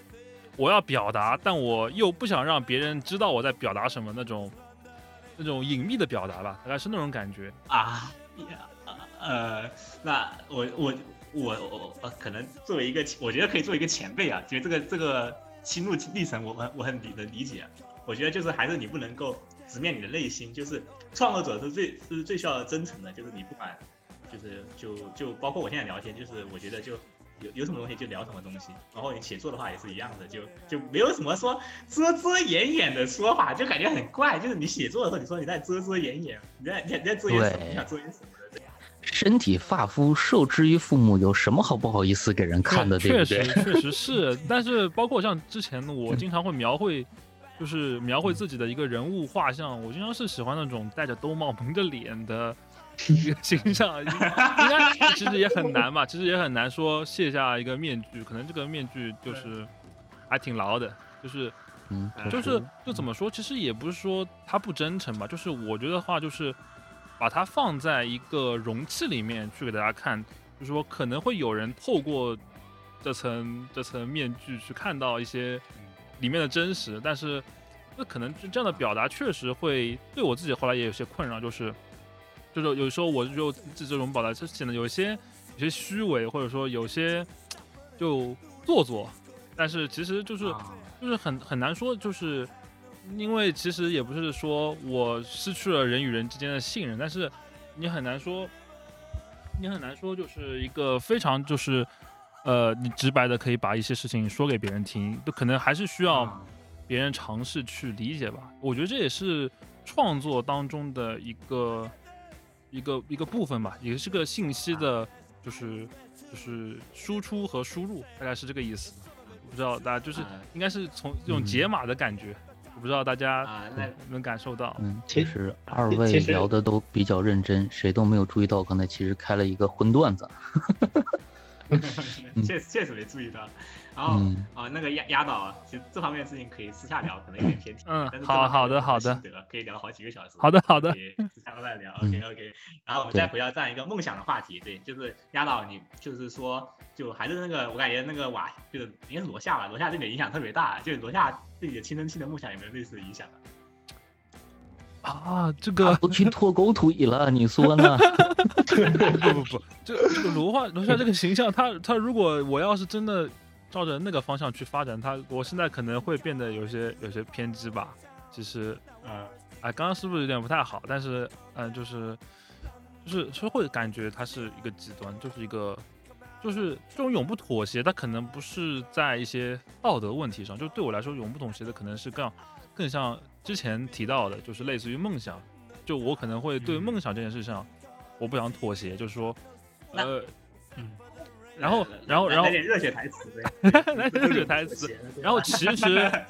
我要表达，但我又不想让别人知道我在表达什么那种那种隐秘的表达吧，大概是那种感觉啊。呃，那我我我我可能作为一个，我觉得可以做一个前辈啊，觉得这个这个心路历程，我很我很理的理解。我觉得就是还是你不能够直面你的内心，就是创作者是最是最需要真诚的，就是你不管，就是就就包括我现在聊天，就是我觉得就有有什么东西就聊什么东西，然后你写作的话也是一样的，就就没有什么说遮遮掩掩的说法，就感觉很怪。就是你写作的时候，你说你在遮遮掩掩，你在你在遮掩什么？你想遮掩什么？身体发肤受之于父母，有什么好不好意思给人看的？确实，确实是。但是，包括像之前我经常会描绘，就是描绘自己的一个人物画像。我经常是喜欢那种戴着兜帽、蒙着脸的 一个形象。应该其实也很难吧？其实也很难说卸下一个面具。可能这个面具就是还挺牢的。就是，嗯，就是就怎么说？其实也不是说他不真诚吧。就是我觉得话就是。把它放在一个容器里面去给大家看，就是说可能会有人透过这层这层面具去看到一些里面的真实，但是那可能这样的表达确实会对我自己后来也有些困扰，就是就是有时候我就这这种表达就显得有些有些虚伪，或者说有些就做作，但是其实就是就是很很难说就是。因为其实也不是说我失去了人与人之间的信任，但是你很难说，你很难说就是一个非常就是，呃，你直白的可以把一些事情说给别人听，都可能还是需要别人尝试去理解吧。我觉得这也是创作当中的一个一个一个部分吧，也是个信息的，就是就是输出和输入，大概是这个意思。不知道大家就是应该是从这种解码的感觉。不知道大家啊，能感受到。嗯，其实二位聊的都比较认真，谁都没有注意到刚才其实开了一个荤段子。确实确实没注意到。然后啊，那个压压倒，其实这方面的事情可以私下聊，可能有点偏题。嗯，好好的好的，可以聊好几个小时。好的好的，私下再聊。OK OK。然后我们再回到这样一个梦想的话题，对，就是压倒你，就是说，就还是那个，我感觉那个瓦，就是应该是罗夏吧，罗夏对你的影响特别大，就是罗夏对你的青春期的梦想有没有类似的影响啊？这个都去脱狗腿了，你说呢？不不不，这这个罗化罗夏这个形象，他他如果我要是真的。照着那个方向去发展，他我现在可能会变得有些有些偏激吧。其实，嗯，哎，刚刚是不是有点不太好？但是，嗯，就是就是就会感觉他是一个极端，就是一个就是这种永不妥协。他可能不是在一些道德问题上，就对我来说，永不妥协的可能是更更像之前提到的，就是类似于梦想。就我可能会对梦想这件事上，我不想妥协，就是说，呃，嗯。然后，然后，然后来点热血台词呗，来点热血台词。然后其实，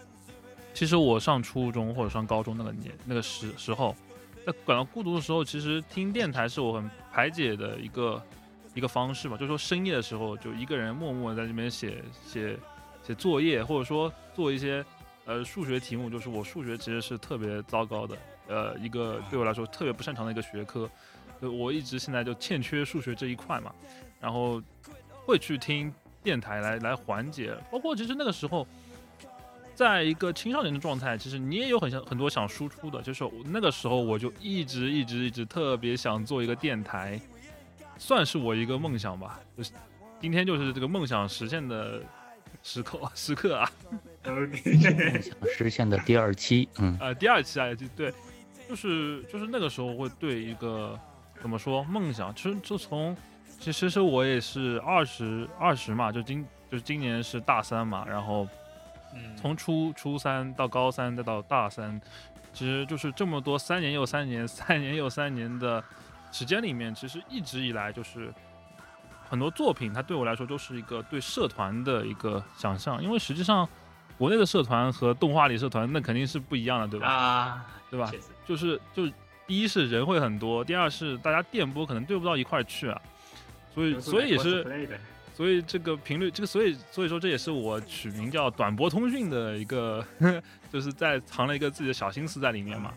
其实我上初中或者上高中那个年那个时时候，在感到孤独的时候，其实听电台是我很排解的一个一个方式吧。就是说深夜的时候，就一个人默默在这边写写写作业，或者说做一些呃数学题目。就是我数学其实是特别糟糕的，呃，一个对我来说特别不擅长的一个学科。就我一直现在就欠缺数学这一块嘛，然后。会去听电台来来缓解，包括其实那个时候，在一个青少年的状态，其实你也有很想很多想输出的，就是那个时候我就一直一直一直特别想做一个电台，算是我一个梦想吧。就是今天就是这个梦想实现的时刻 时刻啊，梦想实现的第二期，嗯，呃，第二期啊，就对，就是就是那个时候会对一个怎么说梦想，其实就从。其实是我也是二十二十嘛，就今就是今年是大三嘛，然后从初初三到高三再到大三，其实就是这么多三年又三年、三年又三年的时间里面，其实一直以来就是很多作品，它对我来说都是一个对社团的一个想象，因为实际上国内的社团和动画里社团那肯定是不一样的，对吧？啊，对吧？就是就第一是人会很多，第二是大家电波可能对不到一块儿去啊，所以所以也是。所以这个频率，这个所以所以说这也是我取名叫短波通讯的一个，就是在藏了一个自己的小心思在里面嘛。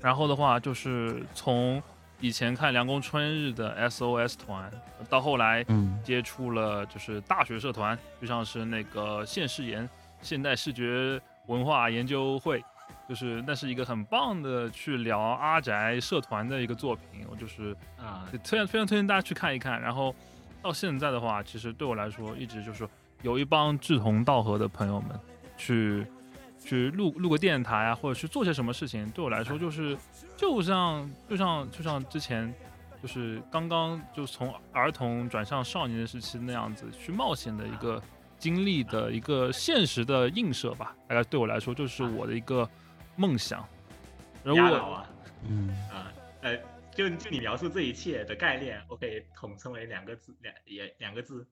然后的话，就是从以前看凉宫春日的 SOS 团，到后来接触了就是大学社团，就像是那个现世研现代视觉文化研究会，就是那是一个很棒的去聊阿宅社团的一个作品，我就是啊，推荐非常推荐大家去看一看，然后。到现在的话，其实对我来说，一直就是有一帮志同道合的朋友们，去去录录个电台啊，或者去做些什么事情，对我来说就是，就像就像就像之前，就是刚刚就从儿童转向少年的时期那样子去冒险的一个经历的一个现实的映射吧。大概对我来说，就是我的一个梦想。如果嗯啊呃。就就你描述这一切的概念，我可以统称为两个字，两也两个字，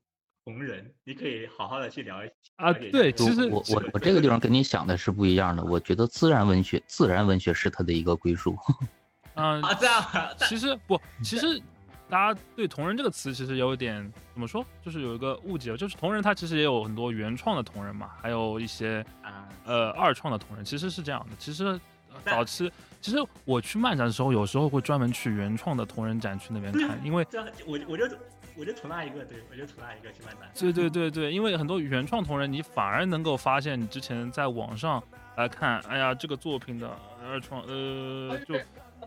同人。你可以好好的去聊一下啊。对，其实我我我这个地方跟你想的是不一样的。我觉得自然文学，自然文学是它的一个归属。嗯啊，这样。其实不，其实大家对同人这个词其实有点怎么说，就是有一个误解，就是同人它其实也有很多原创的同人嘛，还有一些呃二创的同人，其实是这样的。其实早期。其实我去漫展的时候，有时候会专门去原创的同人展区那边看，因为我我就我就图那一个，对我就图那一个去买单。对对对对，因为很多原创同人，你反而能够发现你之前在网上来看，哎呀，这个作品的二创，呃，就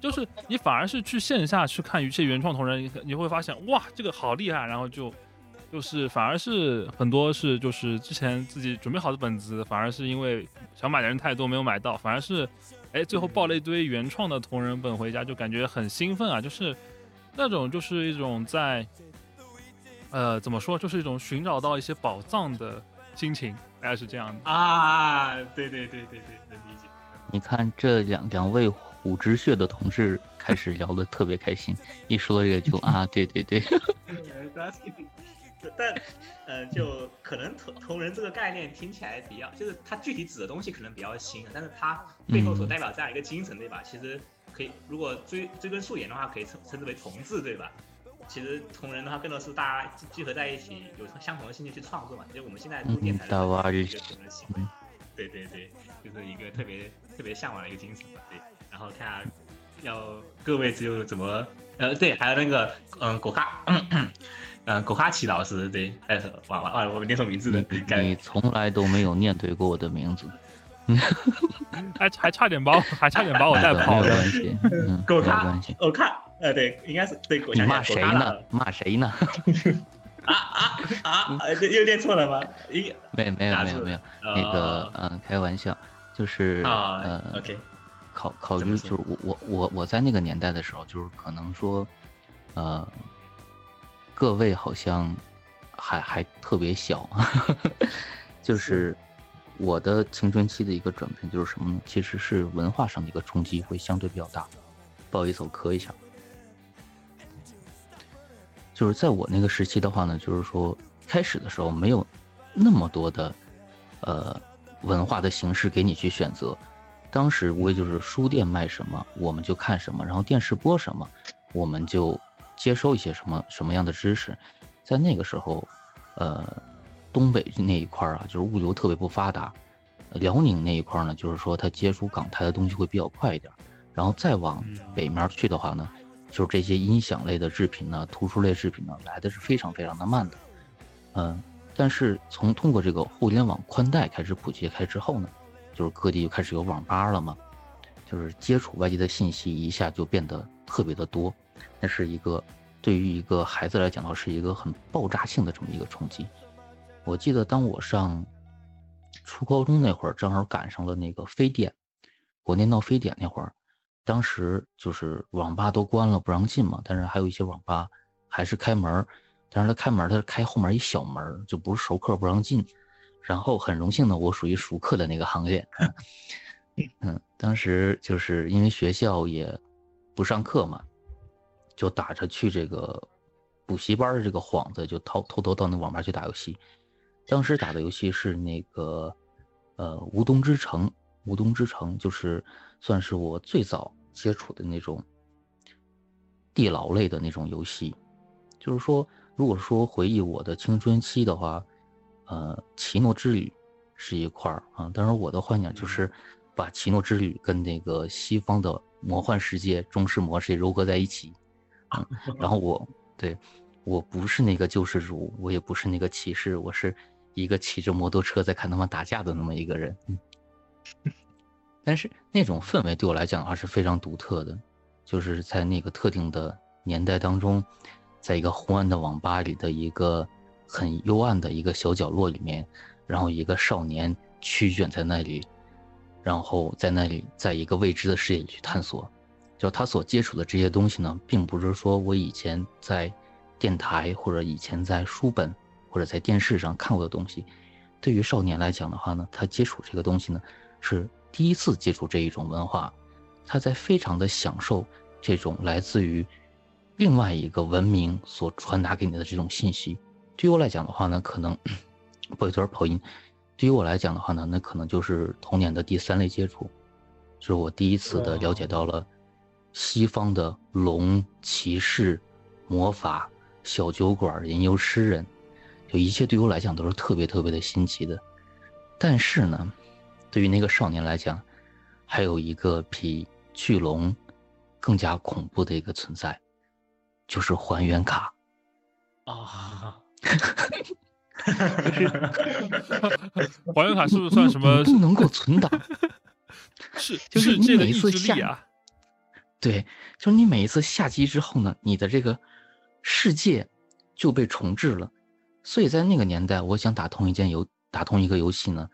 就是你反而是去线下去看一些原创同人，你会发现哇，这个好厉害，然后就就是反而是很多是就是之前自己准备好的本子，反而是因为想买的人太多没有买到，反而是。哎，最后抱了一堆原创的同人本回家，就感觉很兴奋啊！就是那种，就是一种在，呃，怎么说，就是一种寻找到一些宝藏的心情，大概是这样的啊！对对对对对，能理解。你看这两两位虎之穴的同事开始聊的特别开心，一说这个就啊，对对对。但，呃，就可能同同人这个概念听起来比较，就是它具体指的东西可能比较新，但是它背后所代表这样一个精神，对吧？其实可以，如果追追根溯源的话，可以称称之为同志，对吧？其实同人的话，更多是大家聚合在一起，有相同的兴趣去创作嘛。其实我们现在录电台的一个同的行为，对对对，就是一个特别特别向往的一个精神嘛。对，然后看下要各位只有怎么，呃，对，还有那个，嗯，果咖。嗯，狗咖奇老师对，哎，哇哇哇，我念错名字了。你从来都没有念对过我的名字，还还差点把我还差点把我带跑了。没关系，狗看，呃，对，应该是对狗。你骂谁呢？骂谁呢？啊啊啊！又念错了吗？一没没有没有没有，那个嗯，开玩笑，就是呃，OK，考考虑就是我我我我在那个年代的时候，就是可能说，呃。各位好像还还特别小，就是我的青春期的一个转变就是什么呢？其实是文化上的一个冲击会相对比较大。不好意思，我磕一下。就是在我那个时期的话呢，就是说开始的时候没有那么多的呃文化的形式给你去选择，当时无非就是书店卖什么我们就看什么，然后电视播什么我们就。接收一些什么什么样的知识，在那个时候，呃，东北那一块儿啊，就是物流特别不发达；辽宁那一块儿呢，就是说它接触港台的东西会比较快一点。然后再往北面去的话呢，就是这些音响类的制品呢、图书类制品呢，来的是非常非常的慢的。嗯，但是从通过这个互联网宽带开始普及开之后呢，就是各地就开始有网吧了嘛，就是接触外界的信息一下就变得特别的多。那是一个对于一个孩子来讲的话，是一个很爆炸性的这么一个冲击。我记得当我上初高中那会儿，正好赶上了那个非典，国内闹非典那会儿，当时就是网吧都关了不让进嘛，但是还有一些网吧还是开门，但是他开门他开后门一小门，就不是熟客不让进。然后很荣幸的，我属于熟客的那个行列。嗯，当时就是因为学校也不上课嘛，就打着去这个补习班的这个幌子，就偷偷偷到那网吧去打游戏。当时打的游戏是那个呃《无冬之城》，《无冬之城》就是算是我最早接触的那种地牢类的那种游戏。就是说，如果说回忆我的青春期的话，呃，《奇诺之旅》是一块儿啊。当然，我的幻想就是把《奇诺之旅》跟那个西方的魔幻世界中式模式糅合在一起。嗯，然后我对我不是那个救世主，我也不是那个骑士，我是一个骑着摩托车在看他们打架的那么一个人。但是那种氛围对我来讲的话是非常独特的，就是在那个特定的年代当中。在一个昏暗的网吧里的一个很幽暗的一个小角落里面，然后一个少年曲卷在那里，然后在那里在一个未知的世界里去探索。就他所接触的这些东西呢，并不是说我以前在电台或者以前在书本或者在电视上看过的东西。对于少年来讲的话呢，他接触这个东西呢，是第一次接触这一种文化，他在非常的享受这种来自于。另外一个文明所传达给你的这种信息，对于我来讲的话呢，可能不好意思跑音。对于我来讲的话呢，那可能就是童年的第三类接触，就是我第一次的了解到了西方的龙、骑士、魔法、小酒馆、吟游诗人，就一切对于我来讲都是特别特别的新奇的。但是呢，对于那个少年来讲，还有一个比巨龙更加恐怖的一个存在。就是还原卡啊，就是 还原卡是不是算什么不能够存档？是，就是你每一次下，对，就是你每一次下机之后呢，你的这个世界就被重置了。所以在那个年代，我想打通一件游，打通一个游戏呢，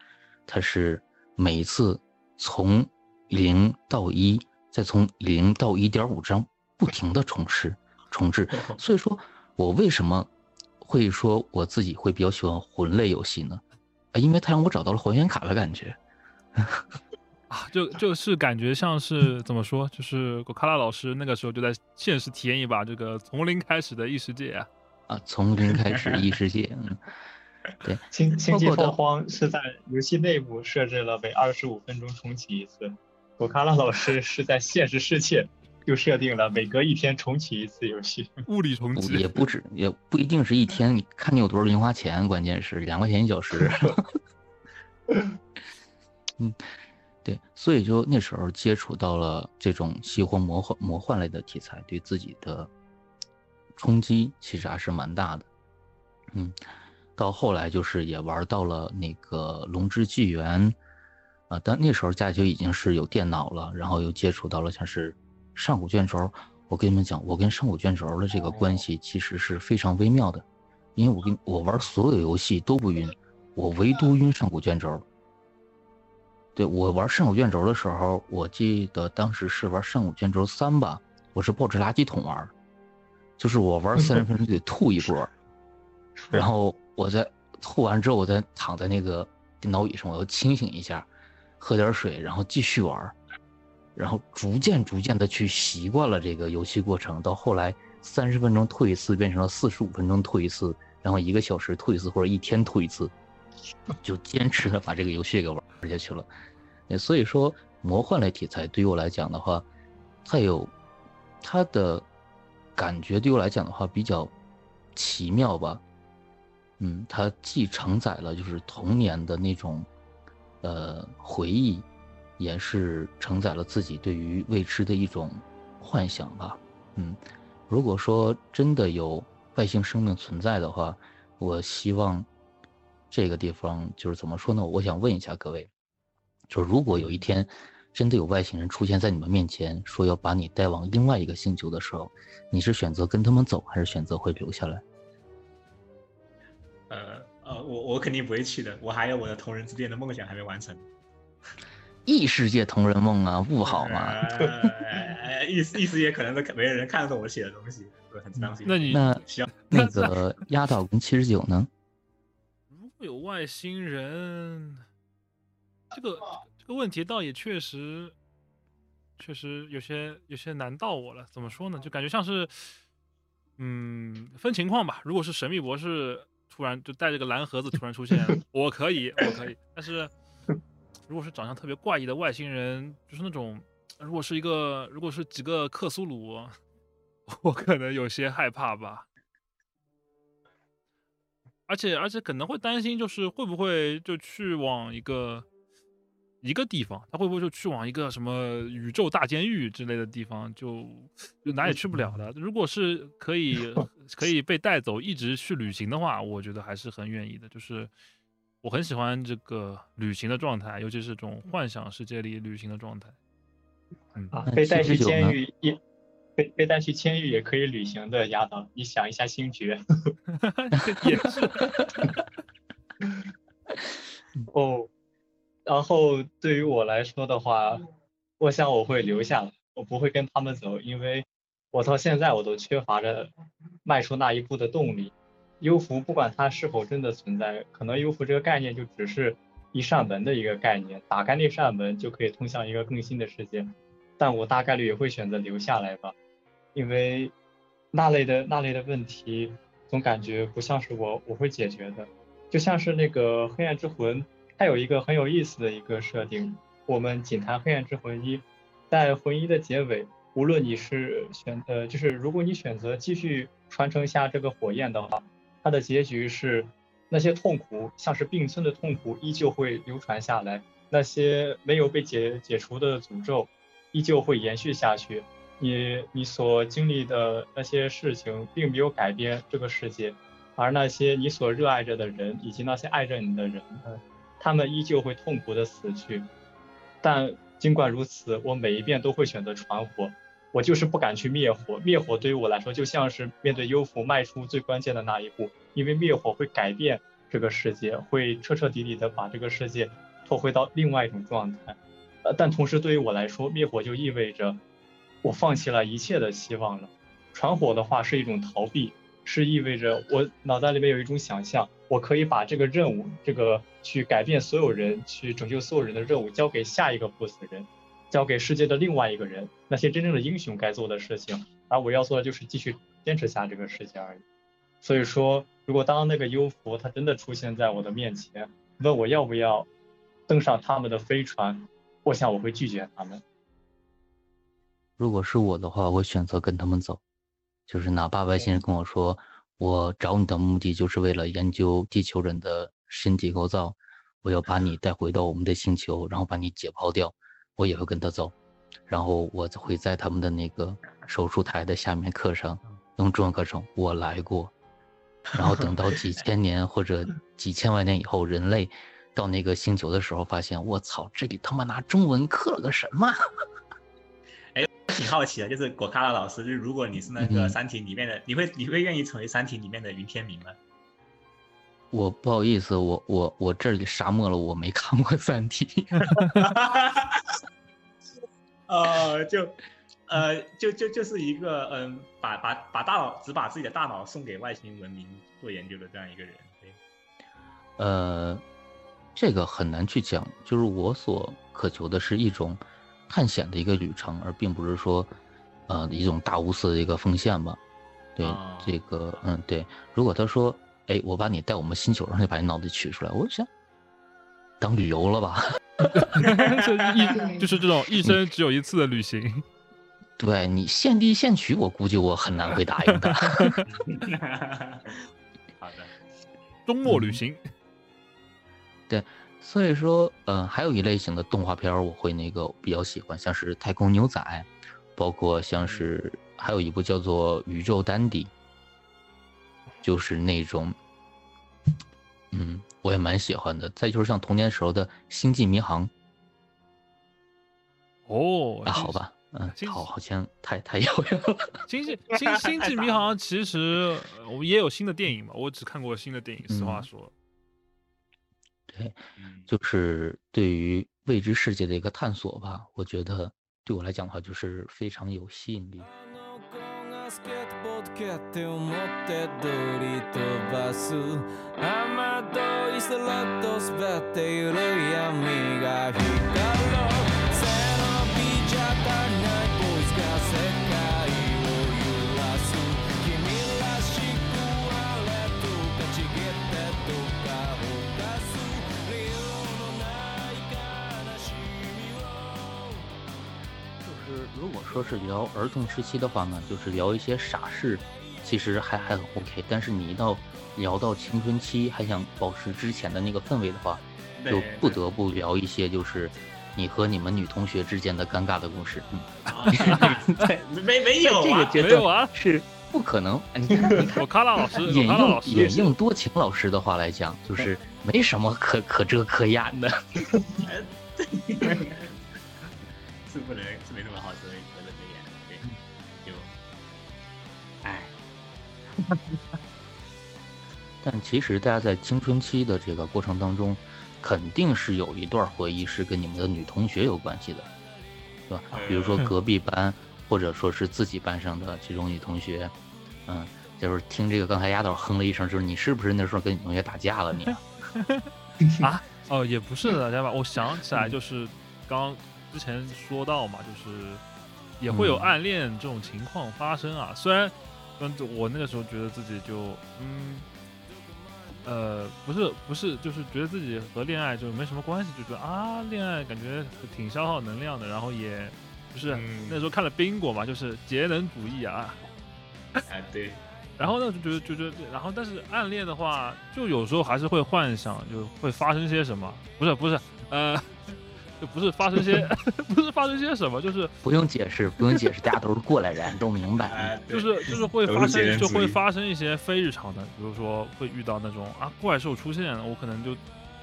它是每一次从零到一，再从零到一点五张不停的重置。重置，所以说，我为什么会说我自己会比较喜欢魂类游戏呢？啊，因为它让我找到了还原卡的感觉，啊，就就是感觉像是怎么说，就是果卡拉老师那个时候就在现实体验一把这个从零开始的异世界啊，啊，从零开始异世界，嗯，对，星星际拓荒是在游戏内部设置了每二十五分钟重启一次，果卡拉老师是在现实世界。就设定了每隔一天重启一次游戏，物理重启也不止，也不一定是一天。你看你有多少零花钱，关键是两块钱一小时。嗯，对，所以就那时候接触到了这种西方魔幻魔幻类的题材，对自己的冲击其实还是蛮大的。嗯，到后来就是也玩到了那个《龙之纪元》啊，但那时候家里就已经是有电脑了，然后又接触到了像是。上古卷轴，我跟你们讲，我跟上古卷轴的这个关系其实是非常微妙的，因为我跟我玩所有游戏都不晕，我唯独晕上古卷轴。对我玩上古卷轴的时候，我记得当时是玩上古卷轴三吧，我是抱着垃圾桶玩，就是我玩三十分钟得吐一波，然后我在吐完之后，我再躺在那个电脑椅上，我要清醒一下，喝点水，然后继续玩。然后逐渐逐渐的去习惯了这个游戏过程，到后来三十分钟吐一次变成了四十五分钟吐一次，然后一个小时吐一次或者一天吐一次，就坚持的把这个游戏给玩下去了。所以说魔幻类题材对于我来讲的话，它有它的感觉，对我来讲的话比较奇妙吧。嗯，它既承载了就是童年的那种呃回忆。也是承载了自己对于未知的一种幻想吧。嗯，如果说真的有外星生命存在的话，我希望这个地方就是怎么说呢？我想问一下各位，就是如果有一天真的有外星人出现在你们面前，说要把你带往另外一个星球的时候，你是选择跟他们走，还是选择会留下来？呃呃，我我肯定不会去的，我还有我的同人之恋的梦想还没完成。异世界同人梦啊，不好吗？异异世界可能都没人看得懂我写的东西，我很伤心。那你那 行，那个压倒跟七十九呢？如果有外星人？这个这个问题倒也确实，确实有些有些难到我了。怎么说呢？就感觉像是，嗯，分情况吧。如果是神秘博士突然就带着个蓝盒子突然出现，我可以，我可以。但是如果是长相特别怪异的外星人，就是那种，如果是一个，如果是几个克苏鲁，我可能有些害怕吧。而且而且可能会担心，就是会不会就去往一个。一个地方，他会不会就去往一个什么宇宙大监狱之类的地方，就就哪也去不了的？如果是可以 可以被带走，一直去旅行的话，我觉得还是很愿意的。就是我很喜欢这个旅行的状态，尤其是这种幻想世界里旅行的状态。嗯啊，被带去监狱也被被带去监狱也可以旅行的，亚当，你想一下星爵。也是。哦。然后对于我来说的话，我想我会留下来，我不会跟他们走，因为我到现在我都缺乏着迈出那一步的动力。幽浮不管它是否真的存在，可能幽浮这个概念就只是一扇门的一个概念，打开那扇门就可以通向一个更新的世界。但我大概率也会选择留下来吧，因为那类的那类的问题总感觉不像是我我会解决的，就像是那个黑暗之魂。它有一个很有意思的一个设定，我们仅谈《黑暗之魂一》，在魂一的结尾，无论你是选呃，就是如果你选择继续传承下这个火焰的话，它的结局是那些痛苦，像是并存的痛苦，依旧会流传下来；那些没有被解解除的诅咒，依旧会延续下去。你你所经历的那些事情，并没有改变这个世界，而那些你所热爱着的人，以及那些爱着你的人，他们依旧会痛苦的死去，但尽管如此，我每一遍都会选择传火。我就是不敢去灭火，灭火对于我来说就像是面对幽浮迈出最关键的那一步，因为灭火会改变这个世界，会彻彻底底的把这个世界拖回到另外一种状态。呃，但同时对于我来说，灭火就意味着我放弃了一切的希望了。传火的话是一种逃避。是意味着我脑袋里面有一种想象，我可以把这个任务，这个去改变所有人、去拯救所有人的任务交给下一个不死人，交给世界的另外一个人，那些真正的英雄该做的事情，而我要做的就是继续坚持下这个世界而已。所以说，如果当那个幽浮他真的出现在我的面前，问我要不要登上他们的飞船，我想我会拒绝他们。如果是我的话，我选择跟他们走。就是哪怕外星人跟我说，我找你的目的就是为了研究地球人的身体构造，我要把你带回到我们的星球，然后把你解剖掉，我也会跟他走。然后我会在他们的那个手术台的下面刻上，用中文刻上“我来过”。然后等到几千 年或者几千万年以后，人类到那个星球的时候，发现我操，这里他妈拿中文刻了个什么？挺好奇的，就是果卡拉老师，就是如果你是那个《三体》里面的，你会你会愿意成为《三体》里面的云天明吗？我不好意思，我我我这里沙漠了，我没看过《三体 》。呃，就呃就就就是一个嗯，把把把大脑只把自己的大脑送给外星文明做研究的这样一个人。对。呃，这个很难去讲，就是我所渴求的是一种。探险的一个旅程，而并不是说，呃，一种大无私的一个奉献吧。对这个，嗯，对。如果他说，哎，我把你带我们星球上，去把你脑子取出来，我想当旅游了吧？就是一就是这种一生只有一次的旅行。对你现地现取，我估计我很难会答应的。好的，周末旅行。对。所以说，嗯，还有一类型的动画片我会那个比较喜欢，像是《太空牛仔》，包括像是还有一部叫做《宇宙丹迪》，就是那种，嗯，我也蛮喜欢的。再就是像童年时候的《星际迷航》。哦，那好吧，嗯，好，好像太太遥远了。星际星星际迷航其实我也有新的电影嘛，我只看过新的电影，实话说。对，就是对于未知世界的一个探索吧。我觉得对我来讲的话，就是非常有吸引力。如果说是聊儿童时期的话呢，就是聊一些傻事，其实还还很 OK。但是你一到聊到青春期，还想保持之前的那个氛围的话，就不得不聊一些就是你和你们女同学之间的尴尬的故事。嗯，没没有这个阶段是不可能。你看，我卡拉老师引用引用多情老师的话来讲，就是没什么可 可遮可掩的。是 不能 但其实大家在青春期的这个过程当中，肯定是有一段回忆是跟你们的女同学有关系的，对吧？比如说隔壁班，或者说是自己班上的这种女同学，嗯，就是听这个刚才丫头哼了一声，就是你是不是那时候跟女同学打架了？你啊？哦，也不是打架吧？我想起来，就是刚。之前说到嘛，就是也会有暗恋这种情况发生啊。虽然，嗯，我那个时候觉得自己就，嗯，呃，不是不是，就是觉得自己和恋爱就没什么关系，就觉得啊，恋爱感觉挺消耗能量的。然后也，不是那时候看了冰果嘛，就是节能主义啊。啊，对。然后呢，就觉得就觉得，然后但是暗恋的话，就有时候还是会幻想，就会发生些什么。不是不是，呃。就不是发生些，不是发生些什么，就是不用解释，不用解释，大家都是过来人，都明白。就是就是会发生，就会发生一些非日常的，比如说会遇到那种啊怪兽出现，我可能就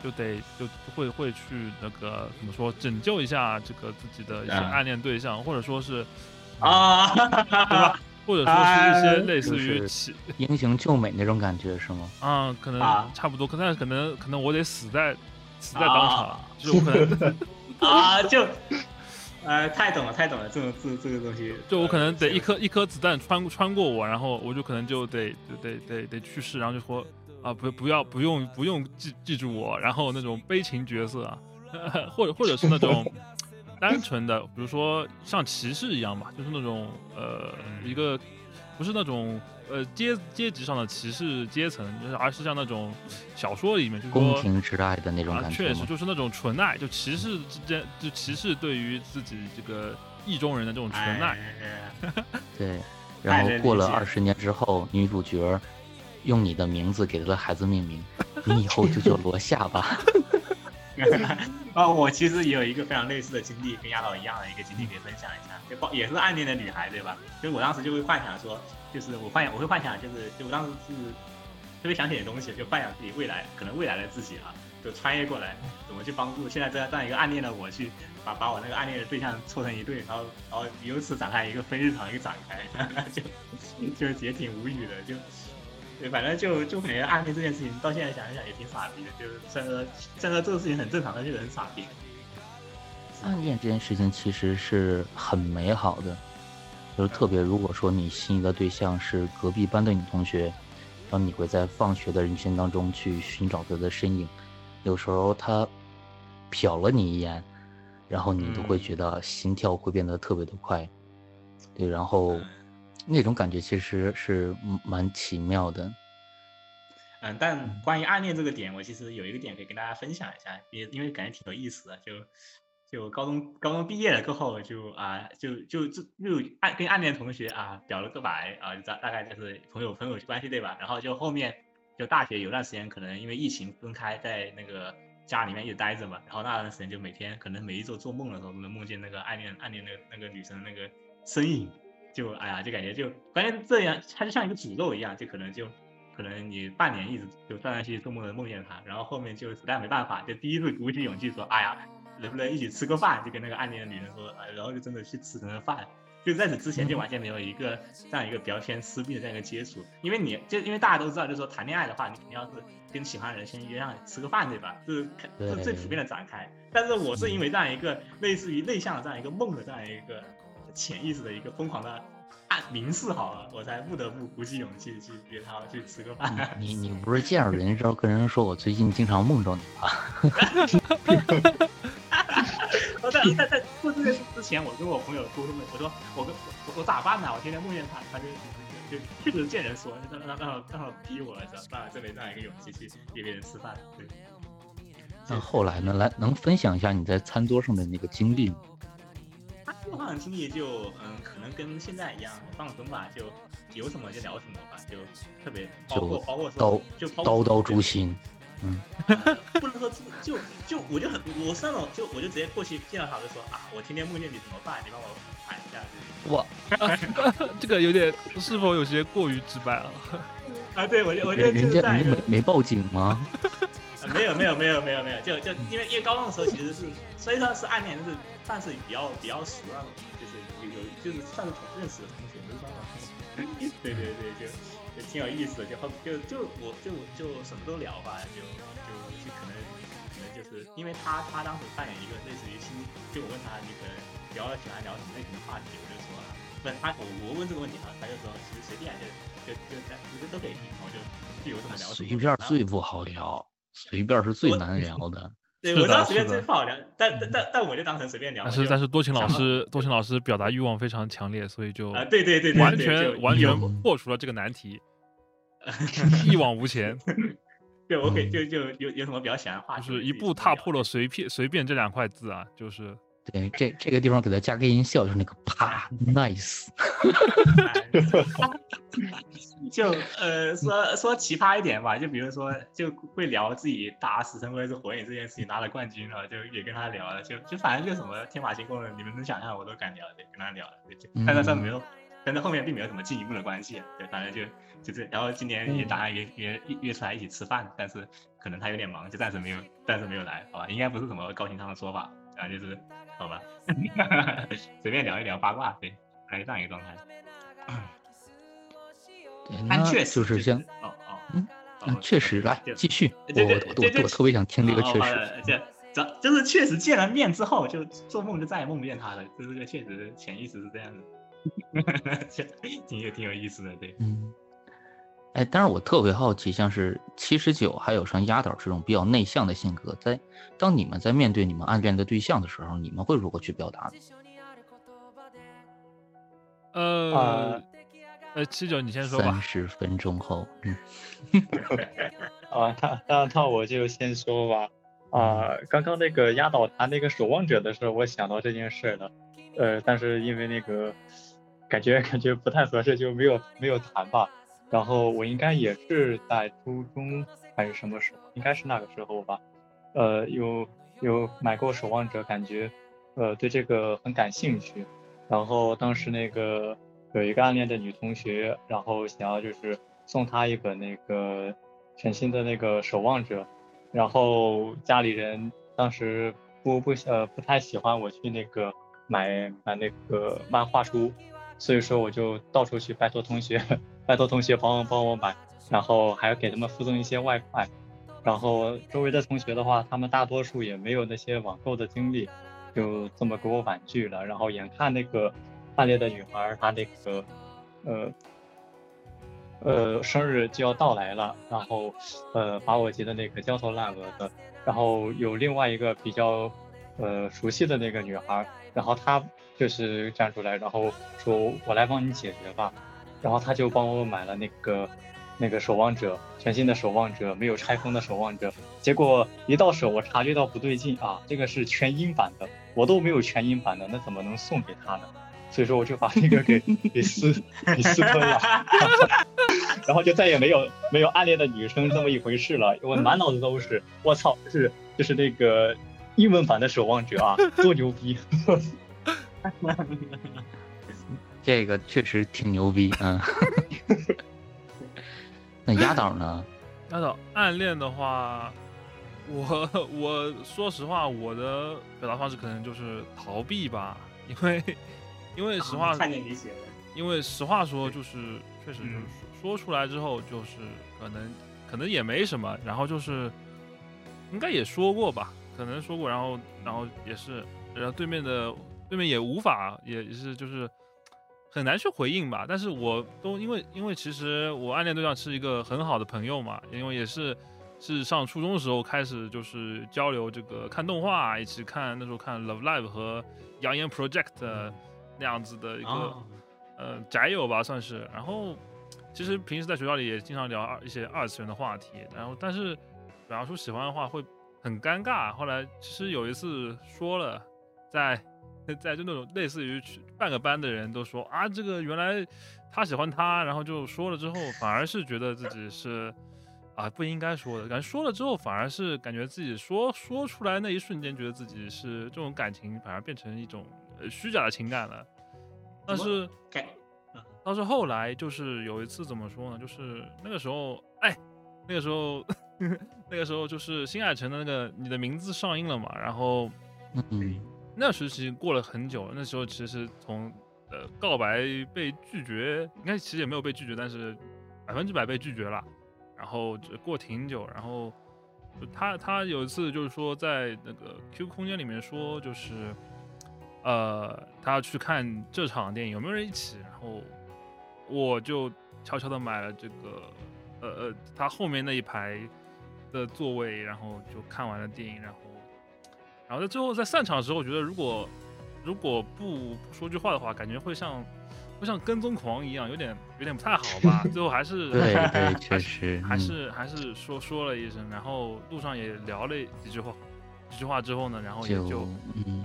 就得就会会去那个怎么说拯救一下这个自己的一些暗恋对象，或者说是啊，对吧？或者说是一些类似于英雄救美那种感觉是吗？啊，可能差不多，可能可能可能我得死在死在当场，就是我可能。啊，就，呃，太懂了，太懂了，这种这这个东西，就我可能得一颗一颗子弹穿穿过我，然后我就可能就得得得得去世，然后就说啊，不不要不用不用记记住我，然后那种悲情角色啊，或者或者是那种单纯的，比如说像骑士一样吧，就是那种呃一个不是那种。呃，阶阶级上的歧视阶层，就是而是像那种小说里面，就是宫廷之爱的那种感觉，确实就是那种纯爱，就骑士之间，就骑士对于自己这个意中人的这种纯爱。对，然后过了二十年之后，女主角用你的名字给他的孩子命名，你以后就叫罗夏吧。啊，我其实也有一个非常类似的经历，跟丫头一样的一个经历可以分享一下，就包也是暗恋的女孩，对吧？就我当时就会幻想说。就是我幻想，我会幻想，就是就我当时是特别想写东西，就幻想自己未来可能未来的自己啊，就穿越过来，怎么去帮助现在这样这样一个暗恋的我去把把我那个暗恋的对象凑成一对，然后然后由此展开一个非日常一个展开，就就也挺无语的，就对，反正就就感觉暗恋这件事情到现在想一想也挺傻逼的，就是虽然说虽然说这个事情很正常，但是很傻逼。暗恋这件事情其实是很美好的。就是特别，如果说你心仪的对象是隔壁班的女同学，然后你会在放学的人群当中去寻找她的身影，有时候她瞟了你一眼，然后你都会觉得心跳会变得特别的快，对，然后那种感觉其实是蛮奇妙的。嗯，但关于暗恋这个点，我其实有一个点可以跟大家分享一下，也因为感觉挺有意思的，就。就高中高中毕业了过后，就啊就就就又暗跟暗恋同学啊表了个白啊，大大概就是朋友朋友关系对吧？然后就后面就大学有段时间可能因为疫情分开，在那个家里面一直待着嘛，然后那段时间就每天可能每一周做梦的时候都能梦见那个暗恋暗恋那个那个女生那个身影，就哎呀就感觉就关键这样，它就像一个诅咒一样，就可能就可能你半年一直就断断续续做梦的梦见他，然后后面就实在没办法，就第一次鼓起勇气说，哎呀。能不能一起吃个饭？就跟那个暗恋的女人说，然后就真的去吃成了饭。就在此之前，就完全没有一个这样一个比较偏私密的这样一个接触。因为你就因为大家都知道，就是说谈恋爱的话，你肯定要是跟喜欢的人先约上吃个饭，对吧？这是是最普遍的展开。但是我是因为这样一个类似于内向的这样一个梦的这样一个潜意识的一个疯狂的暗明示好了，我才不得不鼓起勇气去约他去吃个饭。你你不是见着人之后跟人说我最近经常梦着你吗？在在在做这件事之前，我跟我朋友沟通的，我说我跟我我咋办呢？我天天梦见他，他就就确实见人说，让让让让他逼我了，知道吧？这没这样一个勇气去约别人吃饭。对。那后来呢？来，能分享一下你在餐桌上的那个经历吗？餐桌上的经历就嗯，可能跟现在一样，放松吧，就有什么就聊什么吧，就特别包括包括刀就刀刀诛心。嗯，不能说就就我就很我是那种就我就直接过去见到他就说啊，我天天梦见你怎么办？你帮我喊一下。哇，这个有点是否有些过于直白了？啊，对我就我就人家人家没没报警吗？没有没有没有没有没有，就就因为因为高中的时候其实是虽然说是暗恋，就是算是比较比较熟那种，就是有有就是算是同认识的同学，不是说对对对，就就挺有意思的，就后就就我就就什么都聊吧，就就就可能可能就是因为他他当时扮演一个类似于新，就我问他你可能聊喜欢聊什么类型的话题，我就说，不是他我我问这个问题他他就说其实随便就就就其实都可以听，我就就有怎么聊。随便最不好聊。随便是最难聊的，对，我知道随便最不好聊，但但但但我就当成随便聊。但是但是多情老师多情老师表达欲望非常强烈，所以就啊对对对，完全完全破除了这个难题，一往无前。对，我给就就有有什么比较喜欢话，就是一步踏破了随便随便这两块字啊，就是。对，这这个地方给他加个音效，就是那个啪，nice。就呃说说奇葩一点吧，就比如说就会聊自己打死神或者是火影这件事情拿了冠军了，就也跟他聊了，就就反正就什么天马行空的，你们能想象我都敢聊，对，跟他聊了，但是他没有，但是后面并没有什么进一步的关系，对，反正就就这，然后今年也打算约约约出来一起吃饭，但是可能他有点忙，就暂时没有暂时没有来，好吧，应该不是什么高情商的说法，然后就是。好吧，随便聊一聊八卦，对，还是这样一个状态。但确实就是像哦哦，嗯，确实来继续，我我我我特别想听这个确实，这这就是确实见了面之后就做梦就再也梦不见他了，就是个确实潜意识是这样的，挺有挺有意思的，对，嗯。哎，但是我特别好奇，像是七十九，还有像丫导这种比较内向的性格，在当你们在面对你们暗恋的对象的时候，你们会如何去表达呢？呃，呃，七九，你先说吧。三十分钟后，嗯，啊，那那那我就先说吧。啊，刚刚那个压倒他那个守望者的时候，我想到这件事了。呃，但是因为那个感觉感觉不太合适，就没有没有谈吧。然后我应该也是在初中还是什么时候，应该是那个时候吧。呃，有有买过守望者，感觉呃对这个很感兴趣。然后当时那个有一个暗恋的女同学，然后想要就是送她一本那个全新的那个守望者。然后家里人当时不不呃不太喜欢我去那个买买那个漫画书，所以说我就到处去拜托同学。拜托同学帮帮我买，然后还要给他们附赠一些外快，然后周围的同学的话，他们大多数也没有那些网购的经历，就这么给我婉拒了。然后眼看那个暗恋的女孩，她那个呃呃生日就要到来了，然后呃把我急得那个焦头烂额的。然后有另外一个比较呃熟悉的那个女孩，然后她就是站出来，然后说我来帮你解决吧。然后他就帮我买了那个，那个守望者，全新的守望者，没有拆封的守望者。结果一到手，我察觉到不对劲啊，这个是全英版的，我都没有全英版的，那怎么能送给他呢？所以说我就把那个给给撕给撕吞了，然后就再也没有没有暗恋的女生这么一回事了。我满脑子都是，我操，是就是那个英文版的守望者啊，多牛逼！这个确实挺牛逼，嗯。那压倒呢？压倒暗恋的话，我我说实话，我的表达方式可能就是逃避吧，因为因为实话，看见你写的，因为实话说就是确实就是说出来之后就是可能可能也没什么，然后就是应该也说过吧，可能说过，然后然后也是，然后对面的对面也无法也是就是。很难去回应吧。但是我都因为因为其实我暗恋对象是一个很好的朋友嘛，因为也是是上初中的时候开始就是交流这个看动画，一起看那时候看 Love Live 和扬言 Project 那样子的一个呃宅友吧算是。然后其实平时在学校里也经常聊二一些二次元的话题，然后但是表达出喜欢的话会很尴尬。后来其实有一次说了，在。在就那种类似于半个班的人都说啊，这个原来他喜欢他，然后就说了之后，反而是觉得自己是啊不应该说的，感觉说了之后，反而是感觉自己说说出来那一瞬间，觉得自己是这种感情，反而变成一种虚假的情感了。但是，但是后来就是有一次怎么说呢？就是那个时候，哎，那个时候，那个时候就是新海诚的那个你的名字上映了嘛，然后，嗯。那时其实过了很久，那时候其实从呃告白被拒绝，应该其实也没有被拒绝，但是百分之百被拒绝了。然后过挺久，然后他他有一次就是说在那个 QQ 空间里面说，就是呃他要去看这场电影，有没有人一起？然后我就悄悄的买了这个呃呃他后面那一排的座位，然后就看完了电影，然后。然后在最后在散场的时候，我觉得如果如果不说句话的话，感觉会像会像跟踪狂一样，有点有点不太好吧。最后还是对对，确实还是还是说说了一声，然后路上也聊了几句话，几句话之后呢，然后也就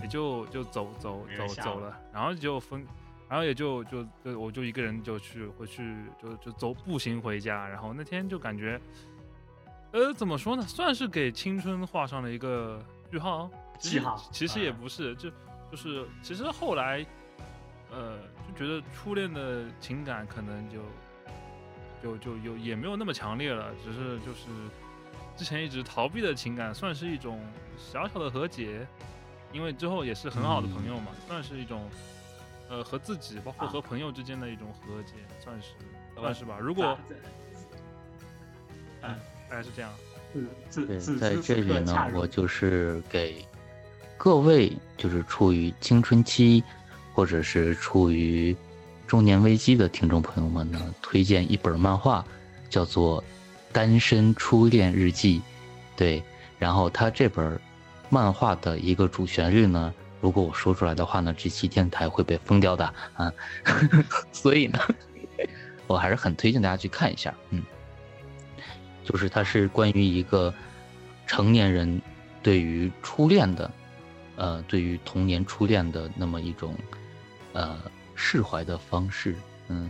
也就就走走走走了，然后就分，然后也就就就我就一个人就去回去就就走步行回家，然后那天就感觉，呃，怎么说呢，算是给青春画上了一个句号。其实其实也不是，就就是其实后来，呃，就觉得初恋的情感可能就就就有也没有那么强烈了，只是就是之前一直逃避的情感，算是一种小小的和解，因为之后也是很好的朋友嘛，算是一种呃和自己包括和朋友之间的一种和解，算是算是吧。如果嗯，大概是这样。对，在这里呢，我就是给。各位就是处于青春期，或者是处于中年危机的听众朋友们呢，推荐一本漫画，叫做《单身初恋日记》。对，然后它这本漫画的一个主旋律呢，如果我说出来的话呢，这期电台会被封掉的啊。所以呢，我还是很推荐大家去看一下。嗯，就是它是关于一个成年人对于初恋的。呃，对于童年初恋的那么一种，呃，释怀的方式，嗯，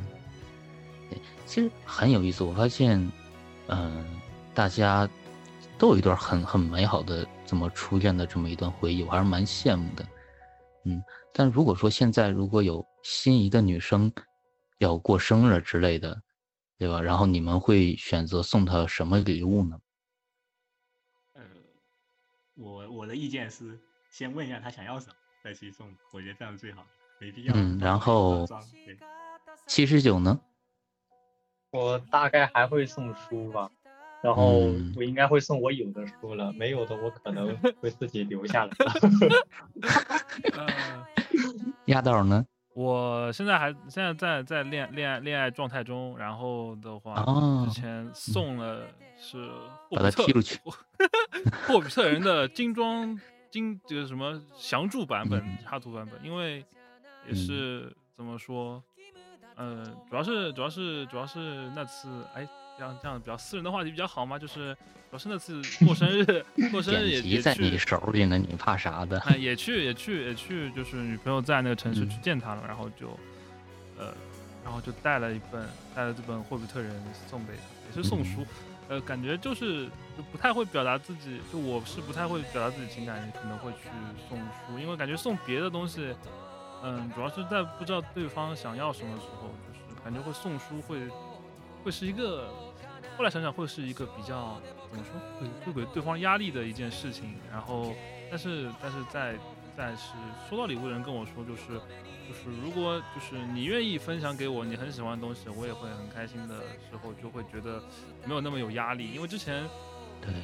其实很有意思。我发现，嗯，大家都有一段很很美好的这么初恋的这么一段回忆，我还是蛮羡慕的，嗯。但如果说现在如果有心仪的女生要过生日之类的，对吧？然后你们会选择送她什么礼物呢？呃，我我的意见是。先问一下他想要什么，再去送，我觉得这样最好，没必要。嗯，然后七十九呢？我大概还会送书吧，然后我应该会送我有的书了，没有的我可能会自己留下来。亚道呢？我现在还现在在在恋恋爱恋爱状态中，然后的话，之前送了是把他踢出去，霍 比特人的精装。金这个什么详注版本、插图版本，因为也是怎么说，呃，主要是主要是主要是那次，哎，这样这样比较私人的话题比较好嘛，就是主要是那次过生日，过生日也也在你手里呢，你怕啥的？哎，也去也去也去，就是女朋友在那个城市去见他了，然后就，呃，然后就带了一本带了这本霍比特人送给他，也是送书。呃，感觉就是就不太会表达自己，就我是不太会表达自己情感，可能会去送书，因为感觉送别的东西，嗯，主要是在不知道对方想要什么时候，就是感觉会送书会会是一个，后来想想会是一个比较怎么说，会会给对方压力的一件事情。然后，但是但是在在是收到礼物的人跟我说，就是。就是如果就是你愿意分享给我你很喜欢的东西，我也会很开心的时候，就会觉得没有那么有压力。因为之前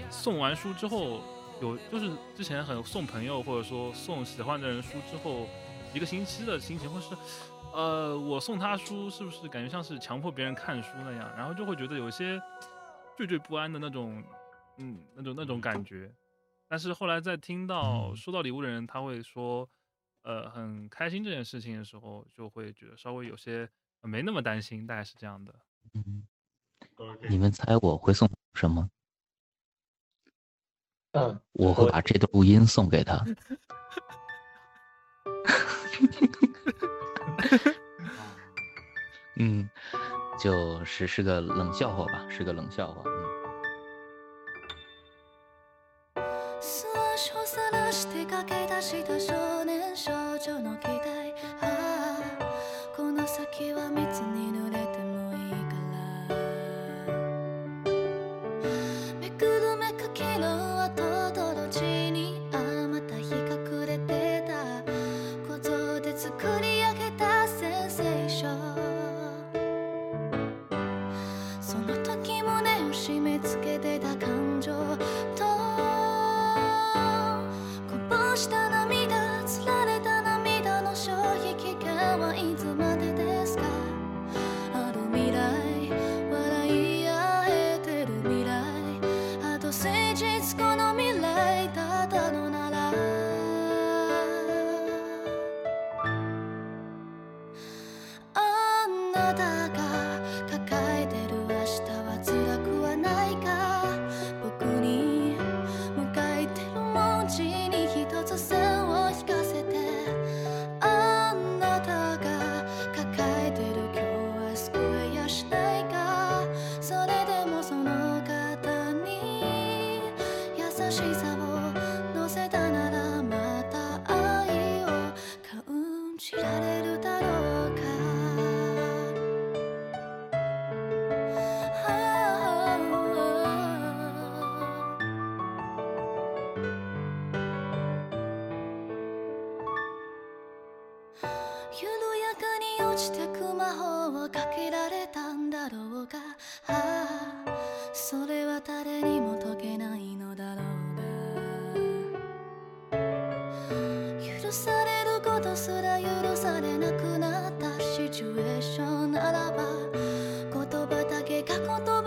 送完书之后，有就是之前很送朋友或者说送喜欢的人书之后，一个星期的心情或是呃，我送他书是不是感觉像是强迫别人看书那样，然后就会觉得有些惴惴不安的那种，嗯，那种那种感觉。但是后来在听到收到礼物的人他会说，呃，很开心这件事情的时候，就会觉得稍微有些没那么担心，大概是这样的。嗯，你们猜我会送什么？嗯，我会把这段录音送给他。嗯，就是是个冷笑话吧，是个冷笑话。極はつに濡れ許されることすら許されなくなったシチュエーションならば言葉だけが言葉